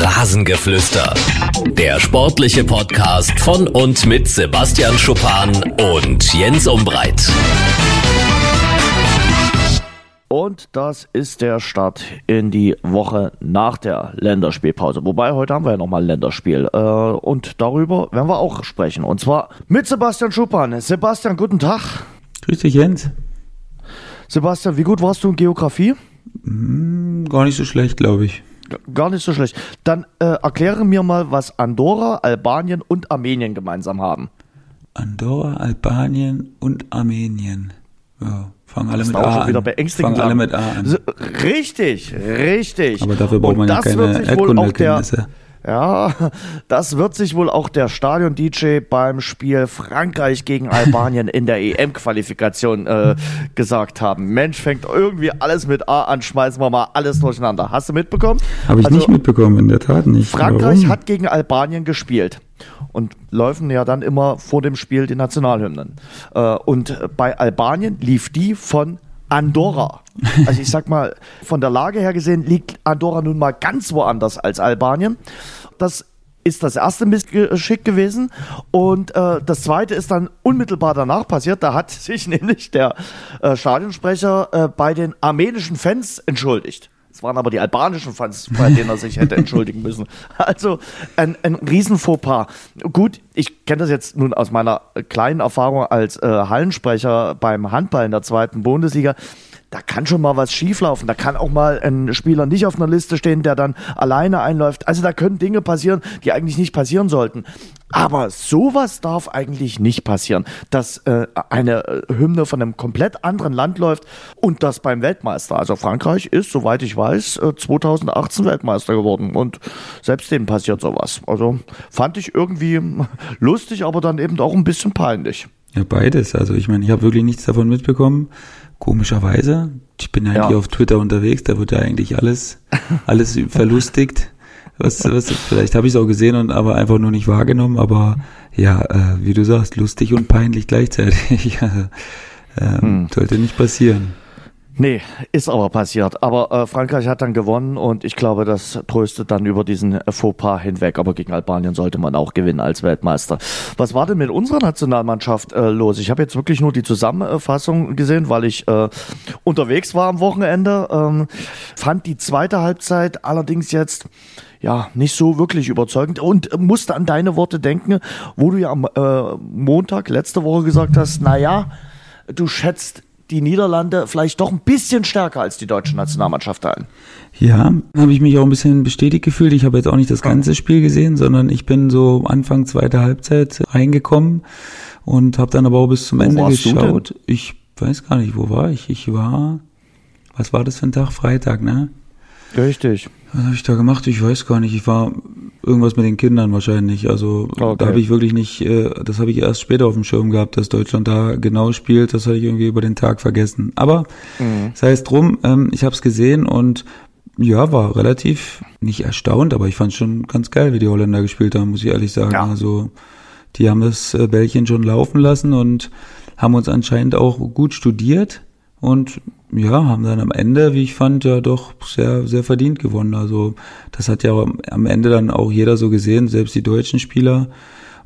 Rasengeflüster. Der sportliche Podcast von und mit Sebastian Schuppan und Jens Umbreit. Und das ist der Start in die Woche nach der Länderspielpause. Wobei heute haben wir ja nochmal ein Länderspiel. Äh, und darüber werden wir auch sprechen. Und zwar mit Sebastian Schuppan. Sebastian, guten Tag. Grüß dich, Jens. Sebastian, wie gut warst du in Geografie? Hm, gar nicht so schlecht, glaube ich. Gar nicht so schlecht. Dann äh, erkläre mir mal, was Andorra, Albanien und Armenien gemeinsam haben. Andorra, Albanien und Armenien. Ja, fangen alle mit A. Fangen alle mit A an. So, Richtig, richtig. Aber dafür braucht Und man ja keine Erdkundekenntnisse. Ja, das wird sich wohl auch der Stadion-DJ beim Spiel Frankreich gegen Albanien in der EM-Qualifikation äh, gesagt haben. Mensch, fängt irgendwie alles mit A an, schmeißen wir mal alles durcheinander. Hast du mitbekommen? Habe ich Also, nicht mitbekommen, in der Tat nicht. Frankreich Warum? hat gegen Albanien gespielt und laufen ja dann immer vor dem Spiel die Nationalhymnen. Äh, und bei Albanien lief die von Andorra. Also ich sag mal, von der Lage her gesehen liegt Andorra nun mal ganz woanders als Albanien. Das ist das erste Missgeschick gewesen. Und äh, das zweite ist dann unmittelbar danach passiert. Da hat sich nämlich der äh, Stadionsprecher äh, bei den armenischen Fans entschuldigt. Es waren aber die albanischen Fans, bei denen er sich hätte entschuldigen müssen. Also ein, ein riesen. Gut, ich kenne das jetzt nun aus meiner kleinen Erfahrung als äh, Hallensprecher beim Handball in der zweiten Bundesliga. Da kann schon mal was schieflaufen. Da kann auch mal ein Spieler nicht auf einer Liste stehen, der dann alleine einläuft. Also da können Dinge passieren, die eigentlich nicht passieren sollten. Aber sowas darf eigentlich nicht passieren, dass äh, eine äh, Hymne von einem komplett anderen Land läuft und das beim Weltmeister. Also Frankreich ist, soweit ich weiß, äh, 2018 Weltmeister geworden und selbst denen passiert sowas. Also fand ich irgendwie lustig, aber dann eben auch ein bisschen peinlich. Ja, beides. Also ich meine, ich habe wirklich nichts davon mitbekommen. Komischerweise. Ich bin eigentlich Ja. auf Twitter unterwegs, da wird ja eigentlich alles, alles verlustigt. Was, was, vielleicht habe ich es auch gesehen und aber einfach nur nicht wahrgenommen, aber ja, äh, wie du sagst, lustig und peinlich gleichzeitig. ähm, Hm. Sollte nicht passieren. Nee, ist aber passiert. Aber äh, Frankreich hat dann gewonnen und ich glaube, das tröstet dann über diesen äh, Fauxpas hinweg. Aber gegen Albanien sollte man auch gewinnen als Weltmeister. Was war denn mit unserer Nationalmannschaft äh, los? Ich habe jetzt wirklich nur die Zusammenfassung gesehen, weil ich äh, unterwegs war am Wochenende. Ähm, fand die zweite Halbzeit allerdings jetzt ja nicht so wirklich überzeugend und äh, musste an deine Worte denken, wo du ja am äh, Montag letzte Woche gesagt hast, na ja, du schätzt die Niederlande vielleicht doch ein bisschen stärker als die deutsche Nationalmannschaft ein. Ja, habe ich mich auch ein bisschen bestätigt gefühlt. Ich habe jetzt auch nicht das ganze Spiel gesehen, sondern ich bin so Anfang zweiter Halbzeit reingekommen und habe dann aber auch bis zum Wo Ende geschaut. Ich weiß gar nicht, wo war ich? Ich war, was war das für ein Tag? Freitag, ne? Richtig. Was habe ich da gemacht? Ich weiß gar nicht. Ich war irgendwas mit den Kindern wahrscheinlich. Also Okay. da habe ich wirklich nicht, äh, das habe ich erst später auf dem Schirm gehabt, dass Deutschland da genau spielt. Das hatte ich irgendwie über den Tag vergessen. Aber sei es drum, ähm, ich habe es gesehen und ja, war relativ nicht erstaunt, aber ich fand schon ganz geil, wie die Holländer gespielt haben, muss ich ehrlich sagen. Ja. Also die haben das äh, Bällchen schon laufen lassen und haben uns anscheinend auch gut studiert und ja, haben dann am Ende, wie ich fand, ja doch sehr, sehr verdient gewonnen. Also das hat ja am Ende dann auch jeder so gesehen, selbst die deutschen Spieler.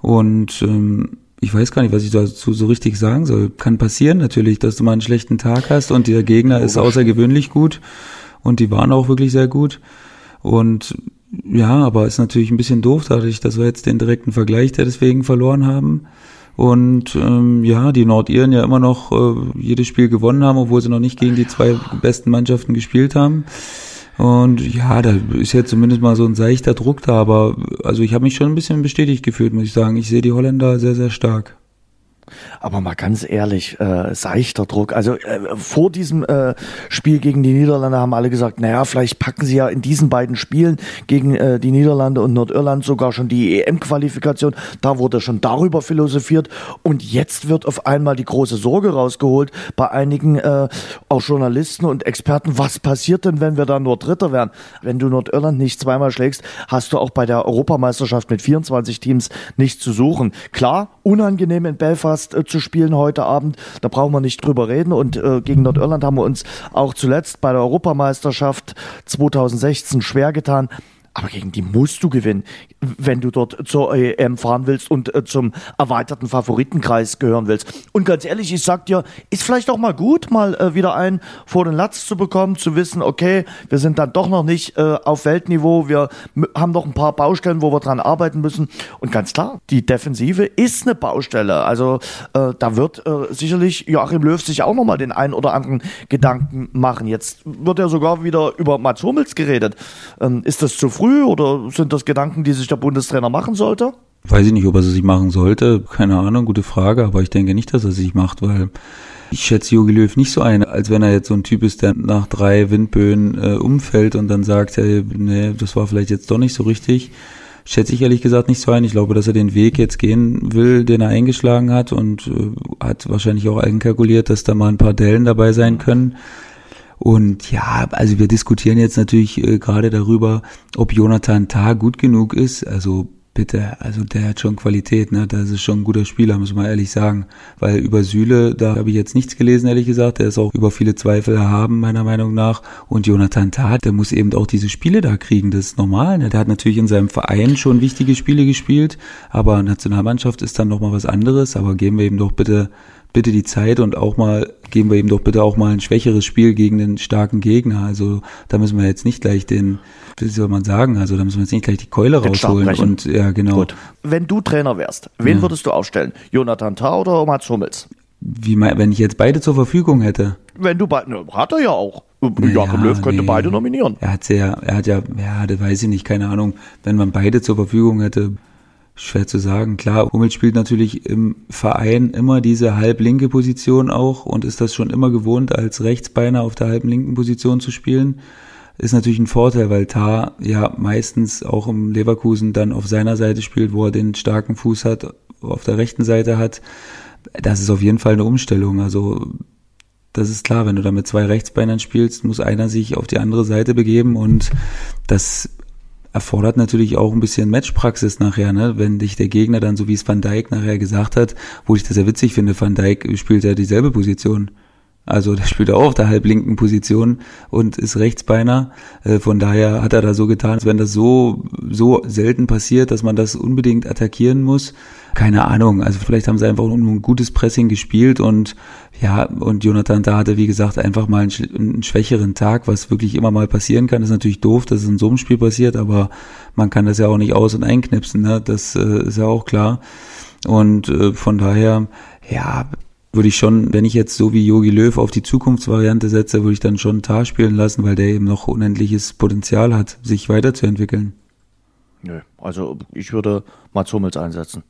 Und ähm, ich weiß gar nicht, was ich dazu so richtig sagen soll. Kann passieren natürlich, dass du mal einen schlechten Tag hast und der Gegner ist außergewöhnlich gut und die waren auch wirklich sehr gut. Und ja, aber ist natürlich ein bisschen doof, dadurch, dass wir jetzt den direkten Vergleich der deswegen verloren haben. Und ähm, ja, die Nordiren ja immer noch äh, jedes Spiel gewonnen haben, obwohl sie noch nicht gegen die zwei besten Mannschaften gespielt haben. Und ja, da ist jetzt zumindest mal so ein seichter Druck da, aber also ich habe mich schon ein bisschen bestätigt gefühlt, muss ich sagen. Ich sehe die Holländer sehr, sehr stark. Aber mal ganz ehrlich, äh, seichter Druck. Also äh, vor diesem äh, Spiel gegen die Niederlande haben alle gesagt, naja, vielleicht packen sie ja in diesen beiden Spielen gegen äh, die Niederlande und Nordirland sogar schon die EM-Qualifikation. Da wurde schon darüber philosophiert. Und jetzt wird auf einmal die große Sorge rausgeholt bei einigen äh, auch Journalisten und Experten. Was passiert denn, wenn wir da nur Dritter werden? Wenn du Nordirland nicht zweimal schlägst, hast du auch bei der Europameisterschaft mit 24 Teams nichts zu suchen. Klar, unangenehm in Belfast äh, zu spielen heute Abend, da brauchen wir nicht drüber reden. Und äh, gegen Nordirland haben wir uns auch zuletzt bei der Europameisterschaft 2016 schwer getan. Aber gegen die musst du gewinnen, wenn du dort zur EM fahren willst und äh, zum erweiterten Favoritenkreis gehören willst. Und ganz ehrlich, ich sag dir, ist vielleicht auch mal gut, mal äh, wieder einen vor den Latz zu bekommen, zu wissen, okay, wir sind dann doch noch nicht äh, auf Weltniveau, wir haben noch ein paar Baustellen, wo wir dran arbeiten müssen. Und ganz klar, die Defensive ist eine Baustelle. Also äh, da wird äh, sicherlich Joachim Löw sich auch nochmal den einen oder anderen Gedanken machen. Jetzt wird ja sogar wieder über Mats Hummels geredet. Ähm, ist das zu früh oder sind das Gedanken, die sich der Bundestrainer machen sollte? Weiß ich nicht, ob er sie sich machen sollte. Keine Ahnung, gute Frage, aber ich denke nicht, dass er sie sich macht, weil ich schätze Jogi Löw nicht so ein, als wenn er jetzt so ein Typ ist, der nach drei Windböen äh, umfällt und dann sagt, hey, nee, das war vielleicht jetzt doch nicht so richtig. Schätze ich ehrlich gesagt nicht so ein. Ich glaube, dass er den Weg jetzt gehen will, den er eingeschlagen hat und äh, hat wahrscheinlich auch einkalkuliert, dass da mal ein paar Dellen dabei sein können. Und ja, also wir diskutieren jetzt natürlich äh, gerade darüber, ob Jonathan Tah gut genug ist. Also bitte, also der hat schon Qualität, ne? Das ist schon ein guter Spieler, muss man ehrlich sagen. Weil über Süle, da habe ich jetzt nichts gelesen, ehrlich gesagt. Der ist auch über viele Zweifel erhaben, meiner Meinung nach. Und Jonathan Tah, der muss eben auch diese Spiele da kriegen. Das ist normal. Ne? Der hat natürlich in seinem Verein schon wichtige Spiele gespielt, aber Nationalmannschaft ist dann nochmal was anderes. Aber geben wir ihm doch bitte bitte die Zeit und auch mal, geben wir ihm doch bitte auch mal ein schwächeres Spiel gegen den starken Gegner. Also da müssen wir jetzt nicht gleich den, wie soll man sagen, also da müssen wir jetzt nicht gleich die Keule den rausholen. Und ja, genau. Gut. Wenn du Trainer wärst, wen ja. würdest du aufstellen? Jonathan Tah oder Mats Hummels? Wie wenn ich jetzt beide zur Verfügung hätte. Wenn du beide, ne, hat er ja auch. Joachim ja, Löw könnte nee. beide nominieren. Er hat ja, er hat ja, ja, das weiß ich nicht, keine Ahnung. Wenn man beide zur Verfügung hätte, Schwer zu sagen. Klar, Hummels spielt natürlich im Verein immer diese halblinke Position auch und ist das schon immer gewohnt, als Rechtsbeiner auf der halben linken Position zu spielen. Ist natürlich ein Vorteil, weil Tar ja meistens auch im Leverkusen dann auf seiner Seite spielt, wo er den starken Fuß hat, auf der rechten Seite hat. Das ist auf jeden Fall eine Umstellung. Also das ist klar, wenn du da mit zwei Rechtsbeinern spielst, muss einer sich auf die andere Seite begeben und das erfordert natürlich auch ein bisschen Matchpraxis nachher, ne? Wenn dich der Gegner dann, so wie es Van Dijk nachher gesagt hat, wo ich das sehr witzig finde, Van Dijk spielt ja dieselbe Position. Also der spielt auch auf der halblinken Position und ist Rechtsbeiner. Äh, von daher hat er da so getan, als wenn das so, so selten passiert, dass man das unbedingt attackieren muss. Keine Ahnung. Also vielleicht haben sie einfach nur ein gutes Pressing gespielt und ja, und Jonathan da hatte, wie gesagt, einfach mal einen, schwächeren Tag, was wirklich immer mal passieren kann. Das ist natürlich doof, dass es in so einem Spiel passiert, aber man kann das ja auch nicht aus- und einknipsen, ne? Das äh, ist ja auch klar. Und äh, von daher, ja, würde ich schon, wenn ich jetzt so wie Yogi Löw auf die Zukunftsvariante setze, würde ich dann schon Tar spielen lassen, weil der eben noch unendliches Potenzial hat, sich weiterzuentwickeln. Nö, also ich würde Mats Hummels einsetzen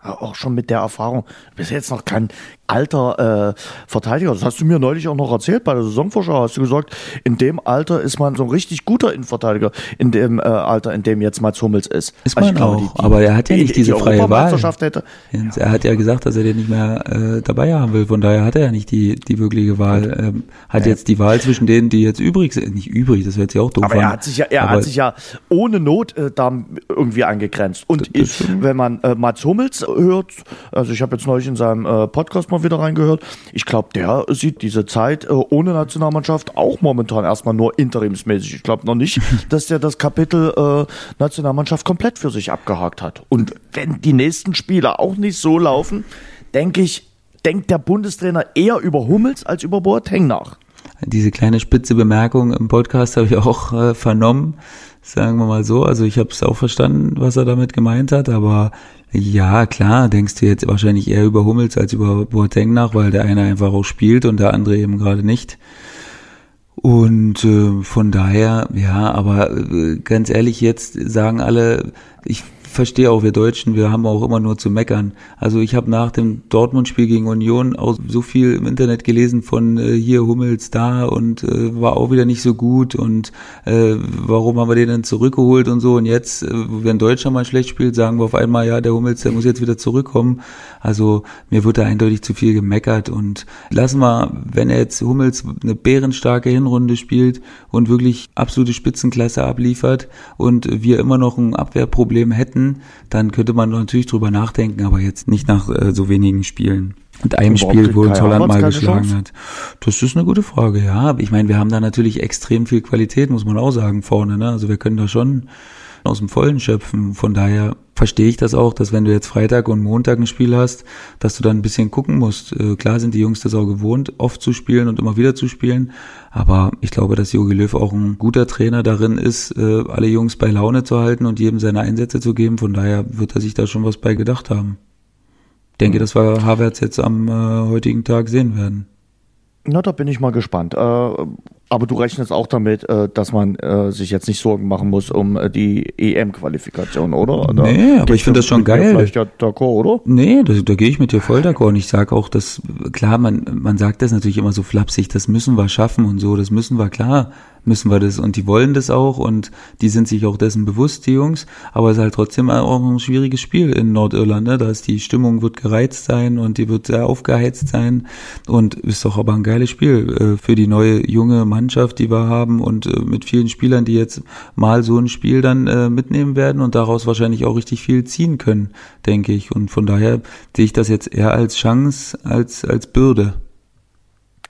auch schon mit der Erfahrung. Du bist jetzt noch kein alter äh, Verteidiger. Das hast du mir neulich auch noch erzählt bei der Saisonvorschau. Hast du gesagt, in dem Alter ist man so ein richtig guter Innenverteidiger, in dem äh, Alter, in dem jetzt Mats Hummels ist. Ist man glaube, auch, die, aber er hat ja nicht die, diese die freie Wahl. Hätte. Jens. Er hat ja gesagt, dass er den nicht mehr äh, dabei haben will. Von daher hat er ja nicht die, die wirkliche Wahl. Ähm, hat ja. jetzt die Wahl zwischen denen, die jetzt übrig sind. Nicht übrig, das wird ja auch doof Aber er hat sich ja, er aber hat sich ja ohne Not äh, da irgendwie angegrenzt. Und ich, wenn man äh, Mats Hummels hört, also ich habe jetzt neulich in seinem äh, Podcast mal wieder reingehört, ich glaube, der sieht diese Zeit äh, ohne Nationalmannschaft auch momentan erstmal nur interimsmäßig. Ich glaube noch nicht, dass der das Kapitel äh, Nationalmannschaft komplett für sich abgehakt hat. Und wenn die nächsten Spiele auch nicht so laufen, denke ich, denkt der Bundestrainer eher über Hummels als über Boateng nach. Diese kleine spitze Bemerkung im Podcast habe ich auch äh, vernommen, sagen wir mal so. Also ich habe es auch verstanden, was er damit gemeint hat, aber ja, klar, denkst du jetzt wahrscheinlich eher über Hummels als über Boateng nach, weil der eine einfach auch spielt und der andere eben gerade nicht. Und äh, von daher, ja, aber äh, ganz ehrlich, jetzt sagen alle, ich verstehe auch wir Deutschen, wir haben auch immer nur zu meckern. Also ich habe nach dem Dortmund-Spiel gegen Union auch so viel im Internet gelesen von äh, hier Hummels da und äh, war auch wieder nicht so gut und äh, warum haben wir den denn zurückgeholt und so und jetzt, äh, wenn Deutschland mal schlecht spielt, sagen wir auf einmal, ja, der Hummels, der muss jetzt wieder zurückkommen. Also mir wird da eindeutig zu viel gemeckert und lassen wir, wenn er jetzt Hummels eine bärenstarke Hinrunde spielt und wirklich absolute Spitzenklasse abliefert und wir immer noch ein Abwehrproblem hätten, hätten, dann könnte man natürlich drüber nachdenken, aber jetzt nicht nach äh, so wenigen Spielen. Und einem Spiel, wo uns Holland mal geschlagen Chance? hat. Das ist eine gute Frage, ja. Ich meine, wir haben da natürlich extrem viel Qualität, muss man auch sagen, vorne. Ne? Also wir können da schon aus dem Vollen schöpfen. Von daher verstehe ich das auch, dass wenn du jetzt Freitag und Montag ein Spiel hast, dass du dann ein bisschen gucken musst. Äh, klar sind die Jungs das auch gewohnt, oft zu spielen und immer wieder zu spielen. Aber ich glaube, dass Jogi Löw auch ein guter Trainer darin ist, äh, alle Jungs bei Laune zu halten und jedem seine Einsätze zu geben. Von daher wird er sich da schon was bei gedacht haben. Ich denke, dass wir Havertz jetzt am äh, heutigen Tag sehen werden. Na, da bin ich mal gespannt. Aber du rechnest auch damit, äh, dass man äh, sich jetzt nicht Sorgen machen muss um äh, die EM-Qualifikation, oder? oder? Nee, aber ich finde das schon geil. Vielleicht ja d'accord, oder? Nee, da, da gehe ich mit dir voll d'accord. Und ich sage auch, dass, klar, man, man sagt das natürlich immer so flapsig, das müssen wir schaffen und so, das müssen wir, klar müssen wir das und die wollen das auch und die sind sich auch dessen bewusst, die Jungs. Aber es ist halt trotzdem auch ein schwieriges Spiel in Nordirland. Ne? Da ist die Stimmung wird gereizt sein und die wird sehr aufgeheizt sein und ist doch aber ein geiles Spiel für die neue junge Mannschaft, die wir haben und äh, mit vielen Spielern, die jetzt mal so ein Spiel dann äh, mitnehmen werden und daraus wahrscheinlich auch richtig viel ziehen können, denke ich. Und von daher sehe ich das jetzt eher als Chance als als Bürde.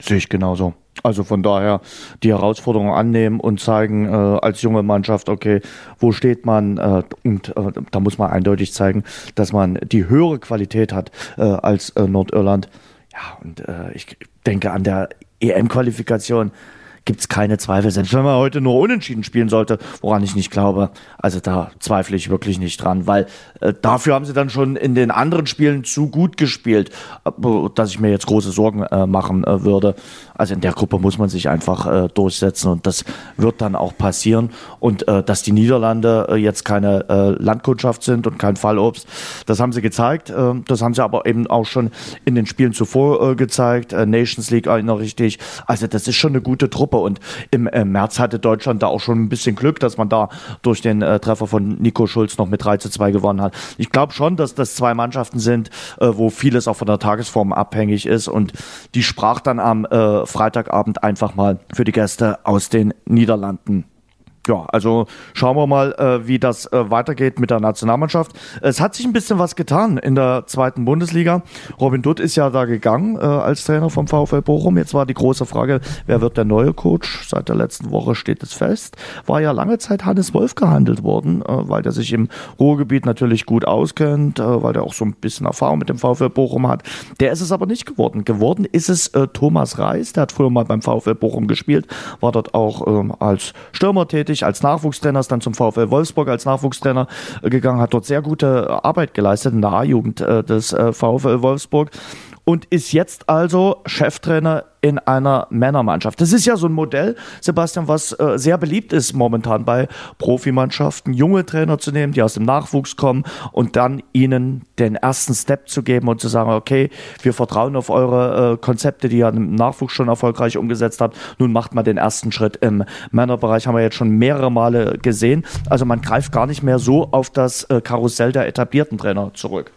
Sehe ich genauso. Also von daher die Herausforderung annehmen und zeigen äh, als junge Mannschaft, okay, wo steht man? Äh, und äh, da muss man eindeutig zeigen, dass man die höhere Qualität hat äh, als äh, Nordirland. Ja, und äh, ich denke an der EM-Qualifikation gibt es keine Zweifel. Selbst wenn man heute nur unentschieden spielen sollte, woran ich nicht glaube, also da zweifle ich wirklich nicht dran, weil äh, dafür haben sie dann schon in den anderen Spielen zu gut gespielt, äh, dass ich mir jetzt große Sorgen äh, machen äh, würde. Also in der Gruppe muss man sich einfach äh, durchsetzen und das wird dann auch passieren. Und äh, dass die Niederlande jetzt keine Landkundschaft sind und kein Fallobst, das haben sie gezeigt. Das haben sie aber eben auch schon in den Spielen zuvor gezeigt. Nations League erinnere ich dich. Also das ist schon eine gute Truppe. Und im äh, März hatte Deutschland da auch schon ein bisschen Glück, dass man da durch den äh, Treffer von Nico Schulz noch mit 3 zu 2 gewonnen hat. Ich glaube schon, dass das zwei Mannschaften sind, äh, wo vieles auch von der Tagesform abhängig ist. Und die sprach dann am äh, Freitagabend einfach mal für die Gäste aus den Niederlanden ja, also schauen wir mal, äh, wie das äh, weitergeht mit der Nationalmannschaft. Es hat sich ein bisschen was getan in der zweiten Bundesliga. Robin Dutt ist ja da gegangen äh, als Trainer vom VfL Bochum. Jetzt war die große Frage, wer wird der neue Coach? Seit der letzten Woche steht es fest. War ja lange Zeit Hannes Wolf gehandelt worden, äh, weil der sich im Ruhrgebiet natürlich gut auskennt, äh, weil der auch so ein bisschen Erfahrung mit dem VfL Bochum hat. Der ist es aber nicht geworden. Geworden ist es äh, Thomas Reis, der hat früher mal beim VfL Bochum gespielt, war dort auch ähm, als Stürmer tätig tätig als Nachwuchstrainer, ist dann zum VfL Wolfsburg als Nachwuchstrainer äh, gegangen, hat dort sehr gute Arbeit geleistet in der A-Jugend äh, des äh, VfL Wolfsburg und ist jetzt also Cheftrainer in einer Männermannschaft. Das ist ja so ein Modell, Sebastian, was äh, sehr beliebt ist momentan bei Profimannschaften, junge Trainer zu nehmen, die aus dem Nachwuchs kommen und dann ihnen den ersten Step zu geben und zu sagen, okay, wir vertrauen auf eure äh, Konzepte, die ihr im Nachwuchs schon erfolgreich umgesetzt habt. Nun macht man den ersten Schritt im Männerbereich, haben wir jetzt schon mehrere Male gesehen. Also man greift gar nicht mehr so auf das äh, Karussell der etablierten Trainer zurück.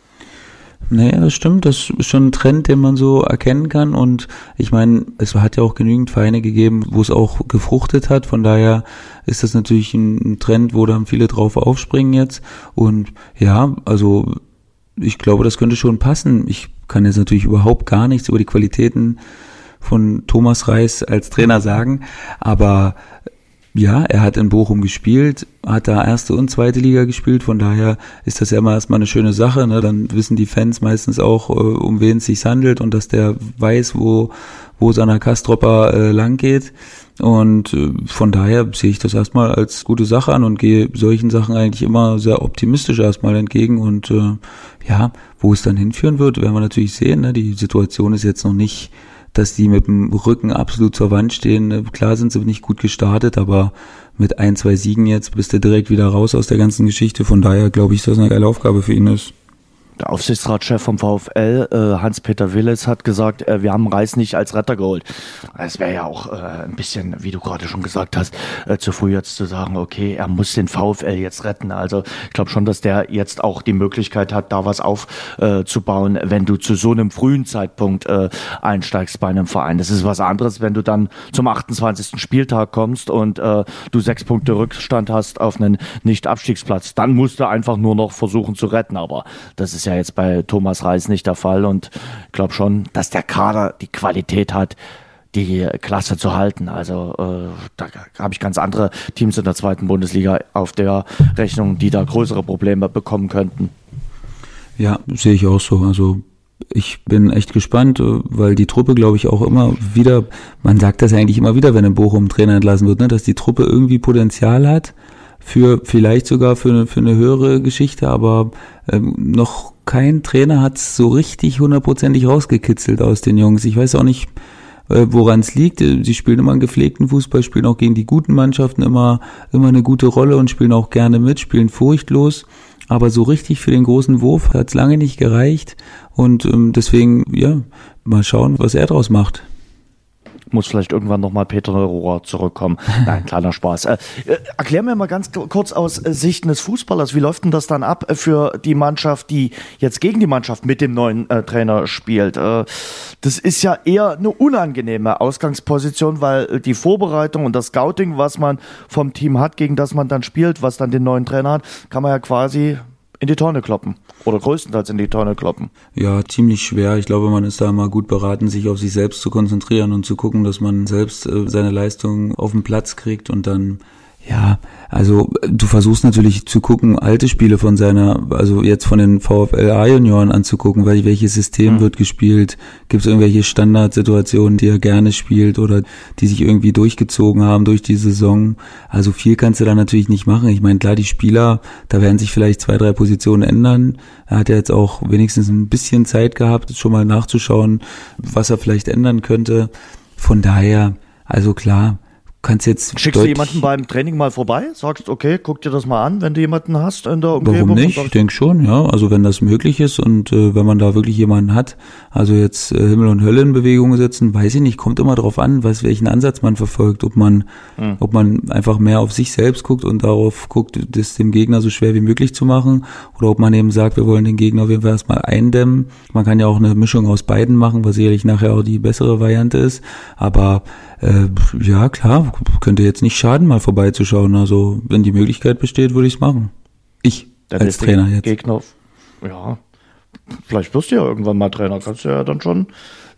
Nee, das stimmt. Das ist schon ein Trend, den man so erkennen kann. Und ich meine, es hat ja auch genügend Vereine gegeben, wo es auch gefruchtet hat. Von daher ist das natürlich ein Trend, wo dann viele drauf aufspringen jetzt. Und ja, also ich glaube, das könnte schon passen. Ich kann jetzt natürlich überhaupt gar nichts über die Qualitäten von Thomas Reis als Trainer sagen, aber ja, er hat in Bochum gespielt, hat da erste und zweite Liga gespielt, von daher ist das ja immer erstmal eine schöne Sache. Ne? Dann wissen die Fans meistens auch, äh, um wen es sich handelt und dass der weiß, wo, wo seiner Kastropper äh, lang geht. Und äh, von daher sehe ich das erstmal als gute Sache an und gehe solchen Sachen eigentlich immer sehr optimistisch erstmal entgegen. Und äh, ja, wo es dann hinführen wird, werden wir natürlich sehen. Ne? Die Situation ist jetzt noch nicht dass die mit dem Rücken absolut zur Wand stehen. Klar sind sie nicht gut gestartet, aber mit ein, zwei Siegen jetzt bist du direkt wieder raus aus der ganzen Geschichte. Von daher glaube ich, dass das eine geile Aufgabe für ihn ist. Der Aufsichtsratschef vom VfL, äh, Hans-Peter Willes, hat gesagt, äh, wir haben Reis nicht als Retter geholt. Es wäre ja auch äh, ein bisschen, wie du gerade schon gesagt hast, äh, zu früh jetzt zu sagen, okay, er muss den VfL jetzt retten. Also ich glaube schon, dass der jetzt auch die Möglichkeit hat, da was aufzubauen, äh, wenn du zu so einem frühen Zeitpunkt äh, einsteigst bei einem Verein. Das ist was anderes, wenn du dann zum 28. Spieltag kommst und du sechs Punkte Rückstand hast auf einen Nicht-Abstiegsplatz. Dann musst du einfach nur noch versuchen zu retten. Aber das ist ja jetzt bei Thomas Reis nicht der Fall und ich glaube schon, dass der Kader die Qualität hat, die Klasse zu halten. Also äh, da habe ich ganz andere Teams in der zweiten Bundesliga auf der Rechnung, die da größere Probleme bekommen könnten. Ja, sehe ich auch so. Also ich bin echt gespannt, äh, weil die Truppe, glaube ich, auch immer wieder, man sagt das eigentlich immer wieder, wenn ein Bochum Trainer entlassen wird, ne, dass die Truppe irgendwie Potenzial hat für vielleicht sogar für, für eine höhere Geschichte, aber ähm, noch kein Trainer hat es so richtig hundertprozentig rausgekitzelt aus den Jungs. Ich weiß auch nicht, äh, woran es liegt. Sie spielen immer einen gepflegten Fußball, spielen auch gegen die guten Mannschaften immer, immer eine gute Rolle und spielen auch gerne mit, spielen furchtlos. Aber so richtig für den großen Wurf hat es lange nicht gereicht. Und ähm, deswegen, ja, mal schauen, was er draus macht muss vielleicht irgendwann nochmal Peter Rohrer zurückkommen. Nein, kleiner Spaß. Äh, äh, erklär mir mal ganz kurz aus äh, Sicht des Fußballers, wie läuft denn das dann ab äh, für die Mannschaft, die jetzt gegen die Mannschaft mit dem neuen äh, Trainer spielt? Äh, das ist ja eher eine unangenehme Ausgangsposition, weil die Vorbereitung und das Scouting, was man vom Team hat, gegen das man dann spielt, was dann den neuen Trainer hat, kann man ja quasi in die Tonne kloppen. Oder größtenteils in die Tonne kloppen. Ja, ziemlich schwer. Ich glaube, man ist da mal gut beraten, sich auf sich selbst zu konzentrieren und zu gucken, dass man selbst äh, seine Leistung auf den Platz kriegt und dann ja, also du versuchst natürlich zu gucken, alte Spiele von seiner, also jetzt von den VfL A-Junioren anzugucken, weil welches System mhm. wird gespielt, gibt es irgendwelche Standardsituationen, die er gerne spielt oder die sich irgendwie durchgezogen haben durch die Saison. Also viel kannst du da natürlich nicht machen. Ich meine, klar, die Spieler, da werden sich vielleicht zwei, drei Positionen ändern. Er hat ja jetzt auch wenigstens ein bisschen Zeit gehabt, schon mal nachzuschauen, was er vielleicht ändern könnte. Von daher, also klar, kannst jetzt. Schickst du jemanden beim Training mal vorbei? Sagst, okay, guck dir das mal an, wenn du jemanden hast in der Umgebung? Warum nicht? Ich denke schon, ja. Also wenn das möglich ist und äh, wenn man da wirklich jemanden hat, also jetzt äh, Himmel und Hölle in Bewegung setzen, weiß ich nicht, kommt immer darauf an, was welchen Ansatz man verfolgt, ob man, hm. ob man einfach mehr auf sich selbst guckt und darauf guckt, das dem Gegner so schwer wie möglich zu machen, oder ob man eben sagt, wir wollen den Gegner auf jeden Fall erstmal eindämmen. Man kann ja auch eine Mischung aus beiden machen, was sicherlich nachher auch die bessere Variante ist. Aber äh, ja, klar, könnte jetzt nicht schaden, mal vorbeizuschauen. Also, wenn die Möglichkeit besteht, würde ich es machen. Ich Dann als Trainer jetzt. Gegner, ja, vielleicht wirst du ja irgendwann mal Trainer, kannst du ja dann schon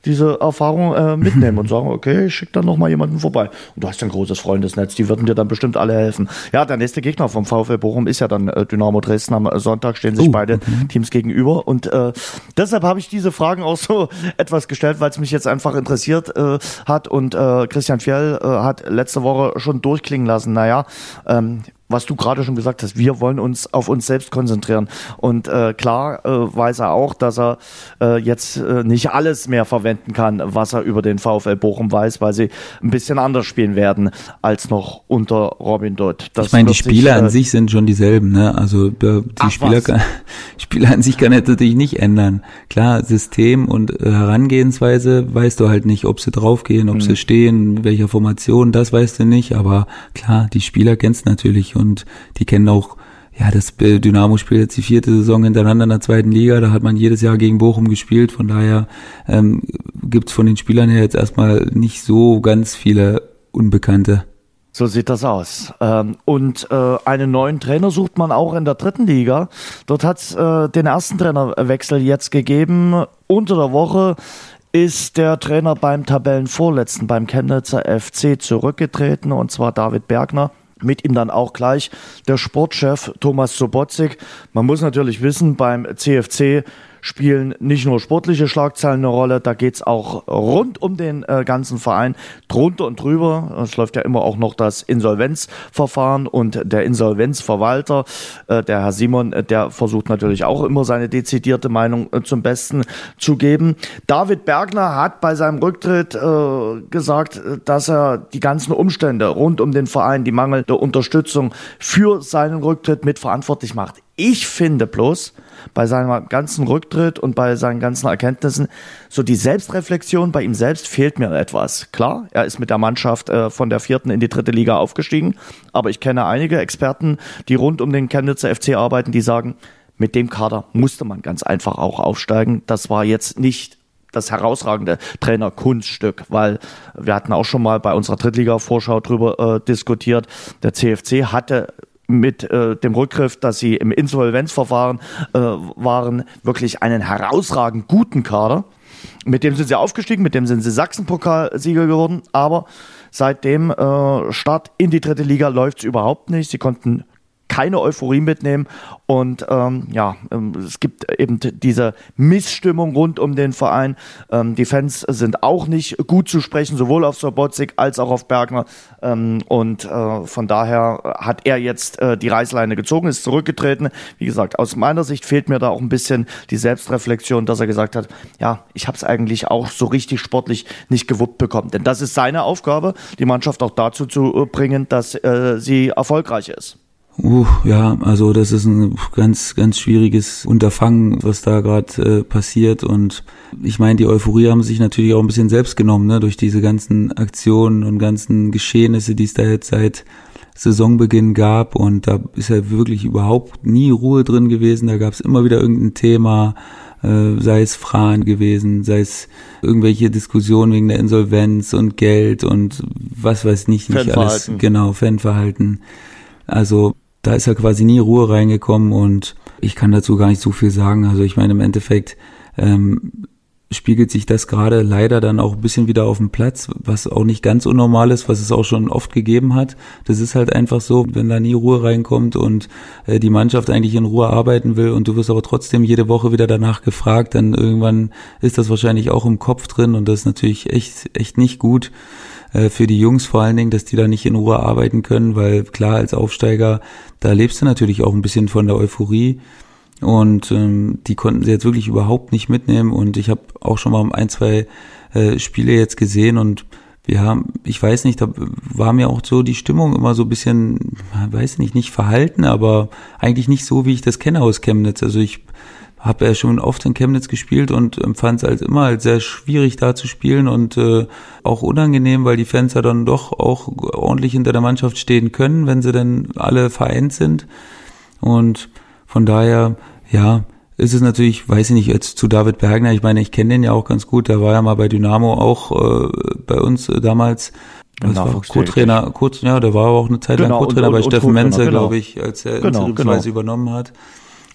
diese Erfahrung äh, mitnehmen und sagen, okay, ich schicke dann noch mal jemanden vorbei. Und du hast ein großes Freundesnetz, die würden dir dann bestimmt alle helfen. Ja, der nächste Gegner vom VfL Bochum ist ja dann äh, Dynamo Dresden. Am Sonntag stehen sich uh, beide okay. Teams gegenüber. Und äh, deshalb habe ich diese Fragen auch so etwas gestellt, weil es mich jetzt einfach interessiert äh, hat. Und äh, Christian Fjell äh, hat letzte Woche schon durchklingen lassen, naja, ähm, was du gerade schon gesagt hast, wir wollen uns auf uns selbst konzentrieren. Und äh, klar äh, weiß er auch, dass er äh, jetzt äh, nicht alles mehr verwenden kann, was er über den VfL Bochum weiß, weil sie ein bisschen anders spielen werden als noch unter Robin Dodd. Das ich meine, die Spieler sich, an äh, sich sind schon dieselben. Ne? Also die Ach, Spieler, kann, Spieler an sich kann er natürlich nicht ändern. Klar, System und äh, Herangehensweise weißt du halt nicht, ob sie draufgehen, ob mhm. sie stehen, in welcher Formation, das weißt du nicht. Aber klar, die Spieler kennst du und die kennen auch, ja, das Dynamo spielt jetzt die vierte Saison hintereinander in der zweiten Liga, da hat man jedes Jahr gegen Bochum gespielt, von daher ähm, gibt von den Spielern her jetzt erstmal nicht so ganz viele Unbekannte. So sieht das aus. Ähm, und äh, einen neuen Trainer sucht man auch in der dritten Liga. Dort hat es äh, den ersten Trainerwechsel jetzt gegeben. Unter der Woche ist der Trainer beim Tabellenvorletzten, beim Chemnitzer FC zurückgetreten, und zwar David Bergner mit ihm dann auch gleich der Sportchef Thomas Sobotzik. Man muss natürlich wissen, beim CFC spielen nicht nur sportliche Schlagzeilen eine Rolle, da geht's auch rund um den äh, ganzen Verein drunter und drüber. Es läuft ja immer auch noch das Insolvenzverfahren und der Insolvenzverwalter, äh, der Herr Simon, äh, der versucht natürlich auch immer seine dezidierte Meinung äh, zum Besten zu geben. David Bergner hat bei seinem Rücktritt äh, gesagt, dass er die ganzen Umstände rund um den Verein, die mangelnde Unterstützung für seinen Rücktritt mitverantwortlich macht. Ich finde bloß, bei seinem ganzen Rücktritt und bei seinen ganzen Erkenntnissen, so die Selbstreflexion bei ihm selbst fehlt mir etwas. Klar, er ist mit der Mannschaft äh, von der vierten in die dritte Liga aufgestiegen, aber ich kenne einige Experten, die rund um den Chemnitzer FC arbeiten, die sagen, mit dem Kader musste man ganz einfach auch aufsteigen. Das war jetzt nicht das herausragende Trainerkunststück, weil wir hatten auch schon mal bei unserer Drittliga-Vorschau drüber äh, diskutiert. Der CFC hatte mit äh, dem Rückgriff, dass sie im Insolvenzverfahren äh, waren, wirklich einen herausragend guten Kader. Mit dem sind sie aufgestiegen, mit dem sind sie Sachsenpokalsieger geworden, aber seit dem äh, Start in die dritte Liga läuft es überhaupt nicht. Sie konnten keine Euphorie mitnehmen. Und ähm, ja, ähm, es gibt eben diese Missstimmung rund um den Verein. Ähm, die Fans sind auch nicht gut zu sprechen, sowohl auf Sobotzig als auch auf Bergner. Ähm, und äh, von daher hat er jetzt äh, die Reißleine gezogen, ist zurückgetreten. Wie gesagt, aus meiner Sicht fehlt mir da auch ein bisschen die Selbstreflexion, dass er gesagt hat, ja, ich habe es eigentlich auch so richtig sportlich nicht gewuppt bekommen. Denn das ist seine Aufgabe, die Mannschaft auch dazu zu äh, bringen, dass äh, sie erfolgreich ist. Uh, ja, also das ist ein ganz, ganz schwieriges Unterfangen, was da gerade äh, passiert. Und ich meine, die Euphorie haben sich natürlich auch ein bisschen selbst genommen, ne, durch diese ganzen Aktionen und ganzen Geschehnisse, die es da jetzt seit Saisonbeginn gab. Und da ist ja wirklich überhaupt nie Ruhe drin gewesen. Da gab es immer wieder irgendein Thema, äh, sei es Fragen gewesen, sei es irgendwelche Diskussionen wegen der Insolvenz und Geld und was weiß nicht, nicht alles. Genau, Fanverhalten. Also da ist ja quasi nie Ruhe reingekommen und ich kann dazu gar nicht so viel sagen. Also ich meine, im Endeffekt ähm, spiegelt sich das gerade leider dann auch ein bisschen wieder auf dem Platz, was auch nicht ganz unnormal ist, was es auch schon oft gegeben hat. Das ist halt einfach so, wenn da nie Ruhe reinkommt und äh, die Mannschaft eigentlich in Ruhe arbeiten will und du wirst aber trotzdem jede Woche wieder danach gefragt, dann irgendwann ist das wahrscheinlich auch im Kopf drin und das ist natürlich echt, echt nicht gut. Äh, für die Jungs vor allen Dingen, dass die da nicht in Ruhe arbeiten können, weil klar, als Aufsteiger, da lebst du natürlich auch ein bisschen von der Euphorie. Und ähm, die konnten sie jetzt wirklich überhaupt nicht mitnehmen. Und ich habe auch schon mal ein, zwei äh, Spiele jetzt gesehen und wir haben, ich weiß nicht, da war mir auch so die Stimmung immer so ein bisschen, weiß nicht, nicht verhalten, aber eigentlich nicht so, wie ich das kenne aus Chemnitz. Also ich habe ja schon oft in Chemnitz gespielt und empfand es als immer als sehr schwierig da zu spielen und äh, auch unangenehm, weil die Fans ja dann doch auch ordentlich hinter der Mannschaft stehen können, wenn sie denn alle vereint sind. Und von daher, ja, ist es natürlich, weiß ich nicht, jetzt zu David Bergner, ich meine, ich kenne den ja auch ganz gut, der war ja mal bei Dynamo auch äh, bei uns äh, damals das war Co-Trainer, kurz, ja, der war auch eine Zeit lang genau, Co-Trainer bei Steffen Menzer, genau. glaube ich, als er genau, genau. übernommen hat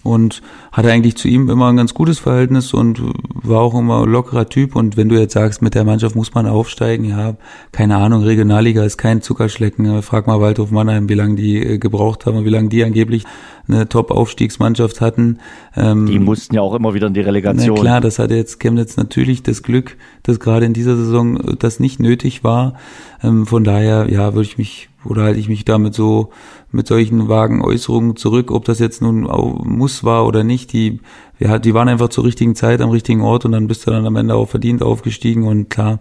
und hatte eigentlich zu ihm immer ein ganz gutes Verhältnis und war auch immer lockerer Typ. Und wenn du jetzt sagst, mit der Mannschaft muss man aufsteigen, ja, keine Ahnung, Regionalliga ist kein Zuckerschlecken. Frag mal Waldhof Mannheim, wie lange die äh, gebraucht haben und wie lange die angeblich eine Top-Aufstiegsmannschaft hatten. Ähm, die mussten ja auch immer wieder in die Relegation. Na klar, das hatte jetzt Chemnitz natürlich das Glück, dass gerade in dieser Saison das nicht nötig war. Ähm, von daher, ja, würde ich mich oder halte ich mich damit so mit solchen vagen Äußerungen zurück, ob das jetzt nun muss war oder nicht. Die, ja, die waren einfach zur richtigen Zeit am richtigen Ort und dann bist du dann am Ende auch verdient aufgestiegen und klar,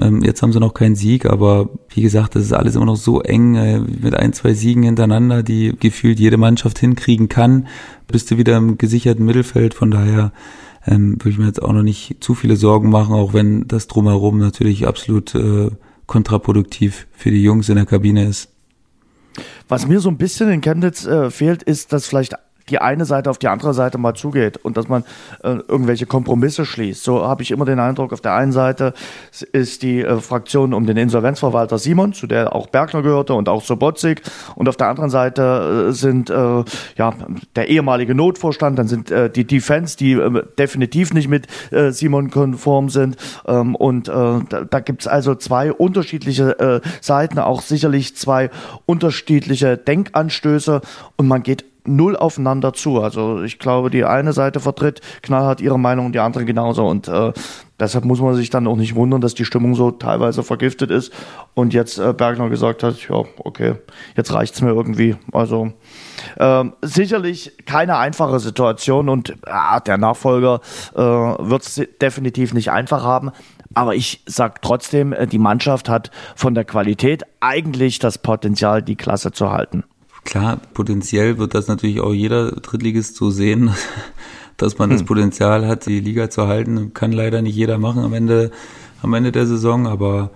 ähm, jetzt haben sie noch keinen Sieg, aber wie gesagt, das ist alles immer noch so eng äh, mit ein, zwei Siegen hintereinander, die gefühlt jede Mannschaft hinkriegen kann. Bist du wieder im gesicherten Mittelfeld, von daher ähm, würde ich mir jetzt auch noch nicht zu viele Sorgen machen, auch wenn das drumherum natürlich absolut äh, kontraproduktiv für die Jungs in der Kabine ist. Was mir so ein bisschen in Chemnitz äh, fehlt, ist, dass vielleicht die eine Seite auf die andere Seite mal zugeht und dass man äh, irgendwelche Kompromisse schließt. So habe ich immer den Eindruck, auf der einen Seite ist die äh, Fraktion um den Insolvenzverwalter Simon, zu der auch Bergner gehörte und auch Sobotzig und auf der anderen Seite äh, sind äh, ja der ehemalige Notvorstand, dann sind äh, die Defense, die äh, definitiv nicht mit äh, Simon konform sind. Ähm, und äh, da, da gibt es also zwei unterschiedliche äh, Seiten, auch sicherlich zwei unterschiedliche Denkanstöße. Und man geht null aufeinander zu. Also ich glaube, die eine Seite vertritt knallhart ihre Meinung und die andere genauso. Und äh, deshalb muss man sich dann auch nicht wundern, dass die Stimmung so teilweise vergiftet ist und jetzt äh, Bergner gesagt hat, ja, okay, jetzt reicht's mir irgendwie. Also ähm, sicherlich keine einfache Situation und äh, der Nachfolger äh, wird es definitiv nicht einfach haben. Aber ich sag trotzdem, äh, die Mannschaft hat von der Qualität eigentlich das Potenzial, die Klasse zu halten. Klar, potenziell wird das natürlich auch jeder Drittligist so sehen, dass man hm. das Potenzial hat, die Liga zu halten. Kann leider nicht jeder machen am Ende, am Ende der Saison, aber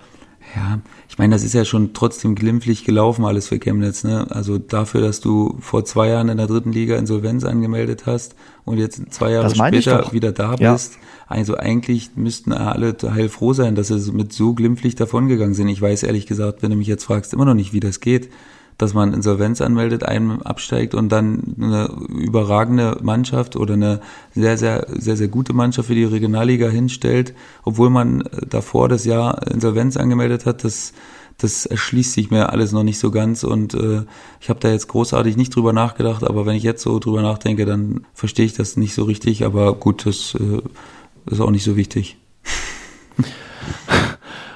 ja, ich meine, das ist ja schon trotzdem glimpflich gelaufen alles für Chemnitz. Ne? Also dafür, dass du vor zwei Jahren in der dritten Liga Insolvenz angemeldet hast und jetzt zwei Jahre später wieder da bist. Ja. Also eigentlich müssten alle heilfroh sein, dass sie mit so glimpflich davongegangen sind. Ich weiß ehrlich gesagt, wenn du mich jetzt fragst, immer noch nicht, wie das geht dass man Insolvenz anmeldet, einem absteigt und dann eine überragende Mannschaft oder eine sehr, sehr, sehr, sehr gute Mannschaft für die Regionalliga hinstellt, obwohl man davor das Jahr Insolvenz angemeldet hat, das, das erschließt sich mir alles noch nicht so ganz und äh, ich habe da jetzt großartig nicht drüber nachgedacht, aber wenn ich jetzt so drüber nachdenke, dann verstehe ich das nicht so richtig, aber gut, das äh, ist auch nicht so wichtig.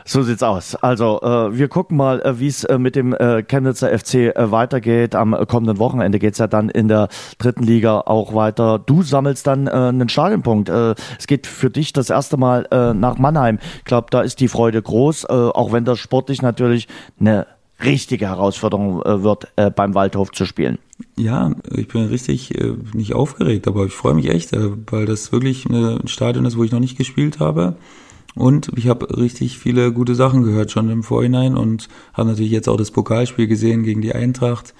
So sieht's aus. Also äh, wir gucken mal, äh, wie es äh, mit dem äh, Chemnitzer FC äh, weitergeht. Am äh, kommenden Wochenende geht's ja dann in der dritten Liga auch weiter. Du sammelst dann äh, einen Stadionpunkt. Es geht für dich das erste Mal nach Mannheim. Ich glaube, da ist die Freude groß, auch wenn das sportlich natürlich eine richtige Herausforderung wird, beim Waldhof zu spielen. Ja, ich bin richtig nicht aufgeregt, aber ich freue mich echt, weil das wirklich ein Stadion ist, wo ich noch nicht gespielt habe. Und ich habe richtig viele gute Sachen gehört schon im Vorhinein und habe natürlich jetzt auch das Pokalspiel gesehen gegen die Eintracht.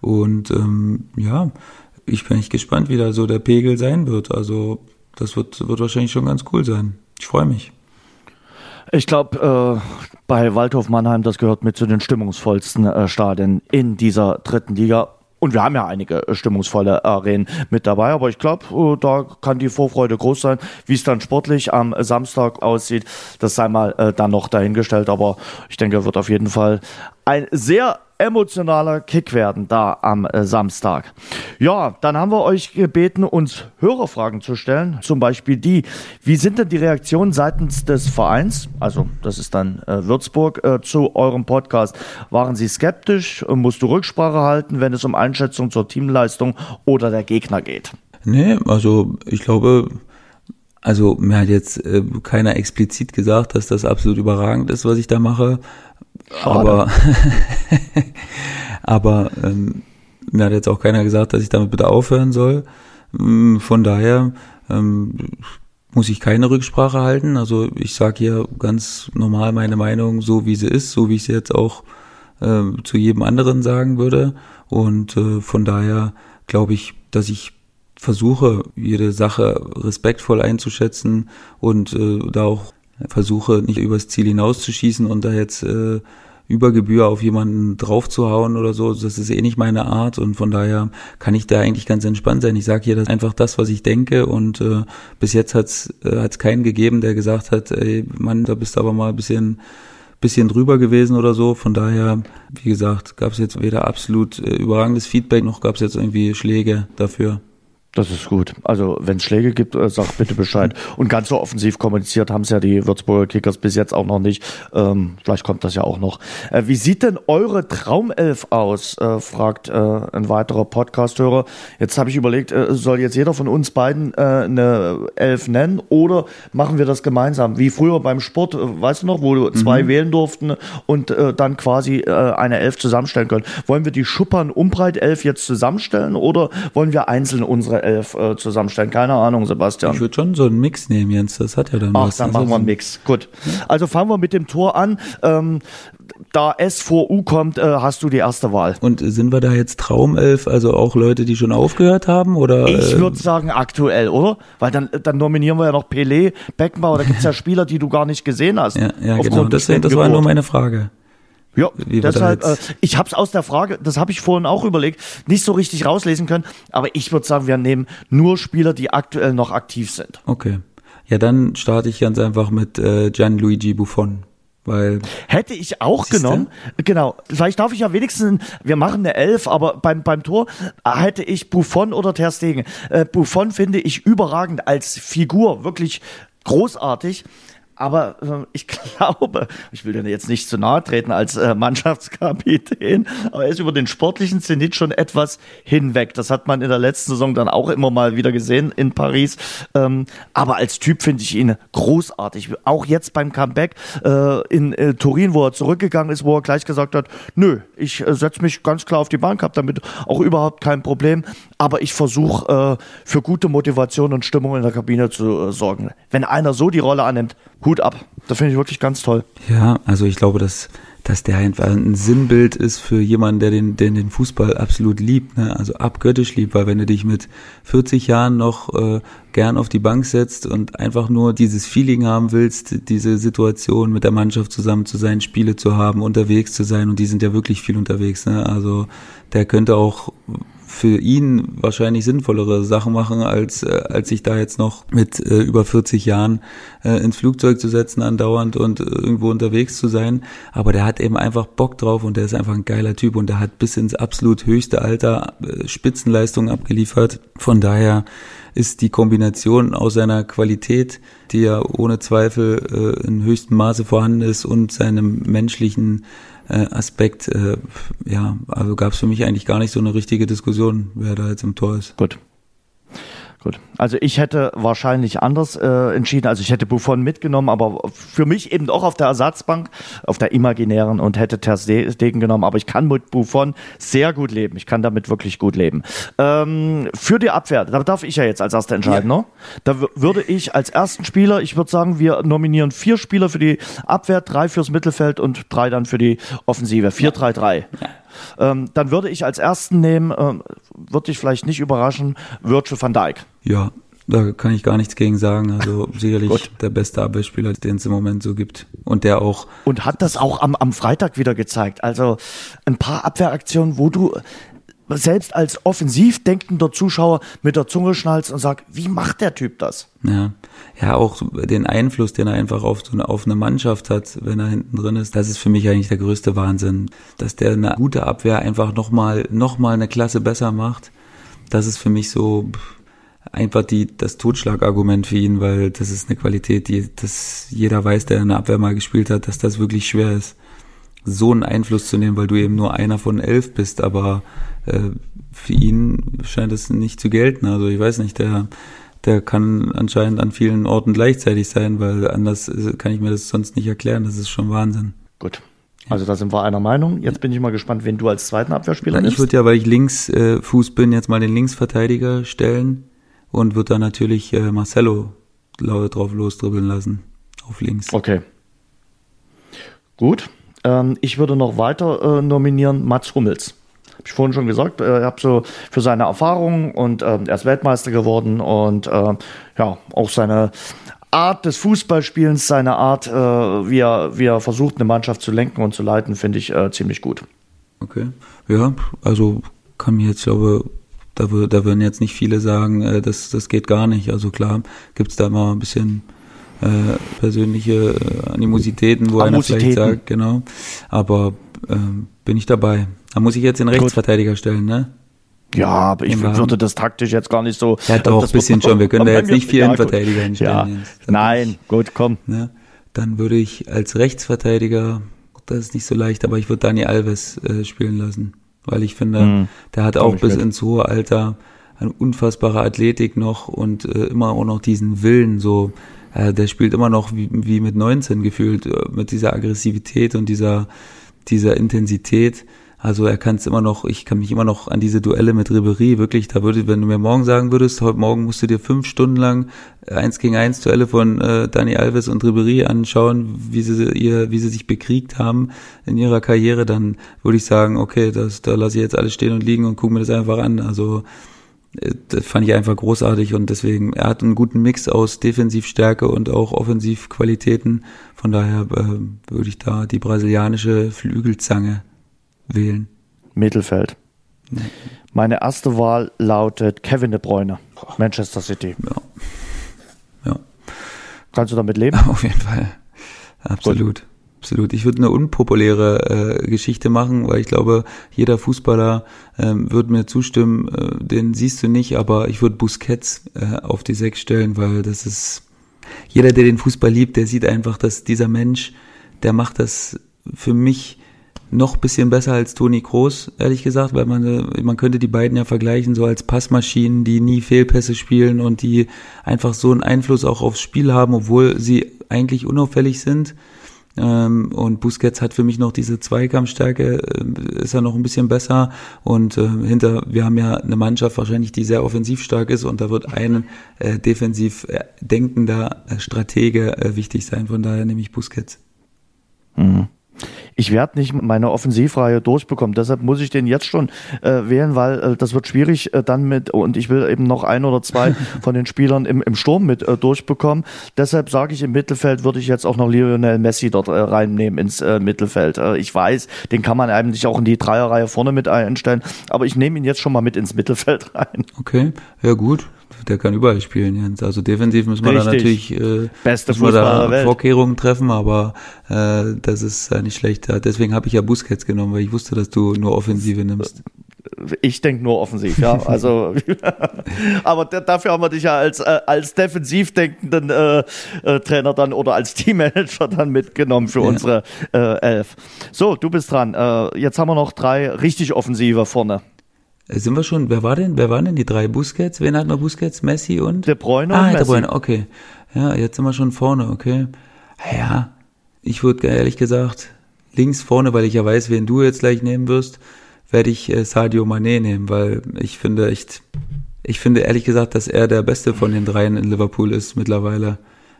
Und ähm, ja, ich bin echt gespannt, wie da so der Pegel sein wird. Also das wird, wird wahrscheinlich schon ganz cool sein. Ich freue mich. Ich glaube, äh, bei Waldhof Mannheim, das gehört mit zu den stimmungsvollsten äh, Stadien in dieser dritten Liga. Und wir haben ja einige äh, stimmungsvolle Arenen mit dabei, aber ich glaube, äh, da kann die Vorfreude groß sein. Wie es dann sportlich am Samstag aussieht, das sei mal äh, dann noch dahingestellt. Aber ich denke, wird auf jeden Fall ein sehr emotionaler Kick werden da am äh, Samstag. Ja, dann haben wir euch gebeten, uns Hörerfragen zu stellen. Zum Beispiel die, wie sind denn die Reaktionen seitens des Vereins, also das ist dann äh, Würzburg, äh, zu eurem Podcast? Waren sie skeptisch? Musst du Rücksprache halten, wenn es um Einschätzung zur Teamleistung oder der Gegner geht? Nee, also ich glaube, also mir hat jetzt äh, keiner explizit gesagt, dass das absolut überragend ist, was ich da mache. Aber, aber ähm, mir hat jetzt auch keiner gesagt, dass ich damit bitte aufhören soll. Mm, von daher ähm, muss ich keine Rücksprache halten. Also ich sage hier ganz normal meine Meinung, so wie sie ist, so wie ich sie jetzt auch äh, zu jedem anderen sagen würde. Und äh, von daher glaube ich, dass ich versuche, jede Sache respektvoll einzuschätzen und äh, da auch versuche, nicht übers Ziel hinauszuschießen und da jetzt äh, über Gebühr auf jemanden draufzuhauen oder so, das ist eh nicht meine Art und von daher kann ich da eigentlich ganz entspannt sein. Ich sage hier das einfach das, was ich denke und äh, bis jetzt hat's äh, hat's keinen gegeben, der gesagt hat, ey Mann, da bist du aber mal ein bisschen bisschen drüber gewesen oder so. Von daher, wie gesagt, gab es jetzt weder absolut äh, überragendes Feedback noch gab es jetzt irgendwie Schläge dafür. Das ist gut. Also wenn es Schläge gibt, äh, sag bitte Bescheid. Und ganz so offensiv kommuniziert haben es ja die Würzburger Kickers bis jetzt auch noch nicht. Ähm, vielleicht kommt das ja auch noch. Äh, wie sieht denn eure Traumelf aus? Äh, fragt äh, ein weiterer Podcast-Hörer. Jetzt habe ich überlegt, äh, soll jetzt jeder von uns beiden äh, eine Elf nennen oder machen wir das gemeinsam? Wie früher beim Sport, weißt du noch, wo zwei mhm. wählen durften und dann quasi eine Elf zusammenstellen können. Wollen wir die Schuppern Umbreit Elf jetzt zusammenstellen oder wollen wir einzeln unsere Elf äh, zusammenstellen. Keine Ahnung, Sebastian. Ich würde schon so einen Mix nehmen, Jens. Das hat ja dann Ach, was. dann machen wir einen Mix. Gut. Also fangen wir mit dem Tor an. Ähm, da S vor U kommt, äh, hast du die erste Wahl. Und sind wir da jetzt Traumelf, also auch Leute, die schon aufgehört haben? Oder, ich würde sagen aktuell, oder? Weil dann, dann nominieren wir ja noch Pelé, Beckenbauer, da gibt es ja Spieler, die du gar nicht gesehen hast. Ja, ja genau, das, das war nur meine Frage. Ja, deshalb, äh, ich habe es aus der Frage, das habe ich vorhin auch überlegt, nicht so richtig rauslesen können, aber ich würde sagen, wir nehmen nur Spieler, die aktuell noch aktiv sind. Okay. Ja, dann starte ich ganz einfach mit äh, Gianluigi Buffon. Weil Hätte ich auch genommen. Der? Genau. Vielleicht darf ich ja wenigstens, wir machen eine Elf, aber beim, beim Tor hätte ich Buffon oder Ter Stegen. Äh, Buffon finde ich überragend als Figur, wirklich großartig Aber äh, ich glaube, ich will dir jetzt nicht zu nahe treten als äh, Mannschaftskapitän, aber er ist über den sportlichen Zenit schon etwas hinweg. Das hat man in der letzten Saison dann auch immer mal wieder gesehen in Paris. Ähm, aber als Typ finde ich ihn großartig. Auch jetzt beim Comeback äh, in äh, Turin, wo er zurückgegangen ist, wo er gleich gesagt hat, nö, ich äh, setze mich ganz klar auf die Bank, habe damit auch überhaupt kein Problem. Aber ich versuche äh, für gute Motivation und Stimmung in der Kabine zu äh, sorgen. Wenn einer so die Rolle annimmt, Hut ab. Das finde ich wirklich ganz toll. Ja, also ich glaube, dass, dass der einfach ein Sinnbild ist für jemanden, der den, der den Fußball absolut liebt, ne? also abgöttisch liebt, weil wenn du dich mit 40 Jahren noch äh, gern auf die Bank setzt und einfach nur dieses Feeling haben willst, diese Situation mit der Mannschaft zusammen zu sein, Spiele zu haben, unterwegs zu sein und die sind ja wirklich viel unterwegs, ne? also der könnte auch für ihn wahrscheinlich sinnvollere Sachen machen, als, äh, als sich da jetzt noch mit äh, über 40 Jahren äh, ins Flugzeug zu setzen andauernd und äh, irgendwo unterwegs zu sein. Aber der hat eben einfach Bock drauf und der ist einfach ein geiler Typ und der hat bis ins absolut höchste Alter äh, Spitzenleistungen abgeliefert. Von daher ist die Kombination aus seiner Qualität, die ja ohne Zweifel äh, in höchstem Maße vorhanden ist, und seinem menschlichen äh, Aspekt, äh, ja, also gab es für mich eigentlich gar nicht so eine richtige Diskussion, wer da jetzt im Tor ist. Gut. Gut. Also ich hätte wahrscheinlich anders äh, entschieden. Also ich hätte Buffon mitgenommen, aber für mich eben auch auf der Ersatzbank, auf der imaginären und hätte Ter Stegen genommen. Aber ich kann mit Buffon sehr gut leben. Ich kann damit wirklich gut leben. Ähm, für die Abwehr, da darf ich ja jetzt als Erster entscheiden, ja. ne? Da würde ich als ersten Spieler, ich würde sagen, wir nominieren vier Spieler für die Abwehr, drei fürs Mittelfeld und drei dann für die Offensive. 4-3-3. Ja. Ähm, dann würde ich als ersten nehmen, ähm, würde dich vielleicht nicht überraschen, Virgil van Dijk. Ja, da kann ich gar nichts gegen sagen. Also sicherlich der beste Abwehrspieler, den es im Moment so gibt. Und der auch. Und hat das auch am, am Freitag wieder gezeigt. Also ein paar Abwehraktionen, wo du selbst als offensiv denkender Zuschauer mit der Zunge schnallst und sagst, wie macht der Typ das? Ja, ja, auch den Einfluss, den er einfach auf, so eine, auf eine Mannschaft hat, wenn er hinten drin ist, das ist für mich eigentlich der größte Wahnsinn. Dass der eine gute Abwehr einfach nochmal noch mal eine Klasse besser macht, das ist für mich so einfach die, das Totschlagargument für ihn, weil das ist eine Qualität, die das jeder weiß, der eine Abwehr mal gespielt hat, dass das wirklich schwer ist so einen Einfluss zu nehmen, weil du eben nur einer von elf bist, aber äh, für ihn scheint es nicht zu gelten. Also ich weiß nicht, der, der kann anscheinend an vielen Orten gleichzeitig sein, weil anders kann ich mir das sonst nicht erklären. Das ist schon Wahnsinn. Gut. Also da sind wir einer Meinung. Jetzt bin ich mal gespannt, wen du als zweiten Abwehrspieler nimmst. Ich würde ja, weil ich Linksfuß äh, bin, jetzt mal den Linksverteidiger stellen und würde dann natürlich äh, Marcelo drauf losdribbeln lassen. Auf links. Okay. Gut. Ähm, ich würde noch weiter äh, nominieren Mats Hummels. Habe ich vorhin schon gesagt, äh, ich habe so für seine Erfahrungen und äh, er ist Weltmeister geworden und äh, ja, auch seine Art des Fußballspielens, seine Art, äh, wie, er, wie er versucht, eine Mannschaft zu lenken und zu leiten, finde ich äh, ziemlich gut. Okay. Ja, also kann mir jetzt, glaube da, da würden jetzt nicht viele sagen, äh, das, das geht gar nicht. Also klar, gibt es da immer ein bisschen äh, persönliche äh, Animositäten, wo einer vielleicht sagt, genau. Aber äh, bin ich dabei. Da muss ich jetzt den Rechtsverteidiger stellen, ne? Ja, aber ich würde das taktisch jetzt gar nicht so. Ja, doch, ein bisschen schon. Wir können da jetzt nicht vier Innenverteidiger hinstellen. Ja. Nein, gut, komm. Ne? Dann würde ich als Rechtsverteidiger, das ist nicht so leicht, aber ich würde Dani Alves äh, spielen lassen. Weil ich finde, mhm. der hat auch bis mit. ins hohe Alter eine unfassbare Athletik noch und äh, immer auch noch diesen Willen, so äh, der spielt immer noch wie, wie mit 19 gefühlt, äh, mit dieser Aggressivität und dieser, dieser Intensität. Also er kann es immer noch, ich kann mich immer noch an diese Duelle mit Ribery wirklich, da würde, wenn du mir morgen sagen würdest, heute Morgen musst du dir fünf Stunden lang eins gegen eins Duelle von äh, Dani Alves und Ribery anschauen, wie sie ihr, wie sie sich bekriegt haben in ihrer Karriere, dann würde ich sagen, okay, das, da lasse ich jetzt alles stehen und liegen und gucke mir das einfach an. Also das fand ich einfach großartig und deswegen, er hat einen guten Mix aus Defensivstärke und auch Offensivqualitäten. Von daher äh, würde ich da die brasilianische Flügelzange wählen. Mittelfeld. Nee. Meine erste Wahl lautet Kevin de Bruyne, Manchester City. Ja. ja. Kannst du damit leben? Auf jeden Fall. Absolut. Gut. Absolut. Ich würde eine unpopuläre äh, Geschichte machen, weil ich glaube, jeder Fußballer ähm, würde mir zustimmen, äh, den siehst du nicht, aber ich würde Busquets äh, auf die Sechs stellen, weil das ist, jeder, der den Fußball liebt, der sieht einfach, dass dieser Mensch, der macht das für mich noch bisschen besser als Toni Kroos, ehrlich gesagt, weil man, äh, man könnte die beiden ja vergleichen, so als Passmaschinen, die nie Fehlpässe spielen und die einfach so einen Einfluss auch aufs Spiel haben, obwohl sie eigentlich unauffällig sind. Ähm, und Busquets hat für mich noch diese Zweikampfstärke, äh, ist er noch ein bisschen besser. Und äh, hinter, wir haben ja eine Mannschaft wahrscheinlich, die sehr offensiv stark ist und da wird ein äh, defensiv äh, denkender Stratege äh, wichtig sein. Von daher nehme ich Busquets. Mhm ich werde nicht meine Offensivreihe durchbekommen. Deshalb muss ich den jetzt schon äh, wählen, weil äh, das wird schwierig äh, dann mit, und ich will eben noch ein oder zwei von den Spielern im, im Sturm mit äh, durchbekommen. Deshalb sage ich, im Mittelfeld würde ich jetzt auch noch Lionel Messi dort äh, reinnehmen ins äh, Mittelfeld. Äh, ich weiß, den kann man eigentlich auch in die Dreierreihe vorne mit einstellen, aber ich nehme ihn jetzt schon mal mit ins Mittelfeld rein. Okay, ja gut der kann überall spielen, Jens. Also defensiv müssen wir da natürlich äh, Beste müssen wir da Vorkehrungen treffen, aber äh, das ist äh, nicht schlecht. Deswegen habe ich ja Busquets genommen, weil ich wusste, dass du nur Offensive nimmst. Ich denke nur offensiv, ja. Also, aber dafür haben wir dich ja als, äh, als defensiv denkenden äh, äh, Trainer dann oder als Teammanager dann mitgenommen für ja. unsere äh, Elf. So, du bist dran. Äh, jetzt haben wir noch drei richtig Offensive vorne. Sind wir schon, wer war denn, wer waren denn die drei Busquets? Wen hatten wir Busquets? Messi und? De Bruyne ah, und De Bruyne, okay. Ja, jetzt sind wir schon vorne, okay. Ja, ich würde ehrlich gesagt links vorne, weil ich ja weiß, wen du jetzt gleich nehmen wirst, werde ich äh, Sadio Mané nehmen, weil ich finde echt, ich finde ehrlich gesagt, dass er der Beste von den dreien in Liverpool ist mittlerweile,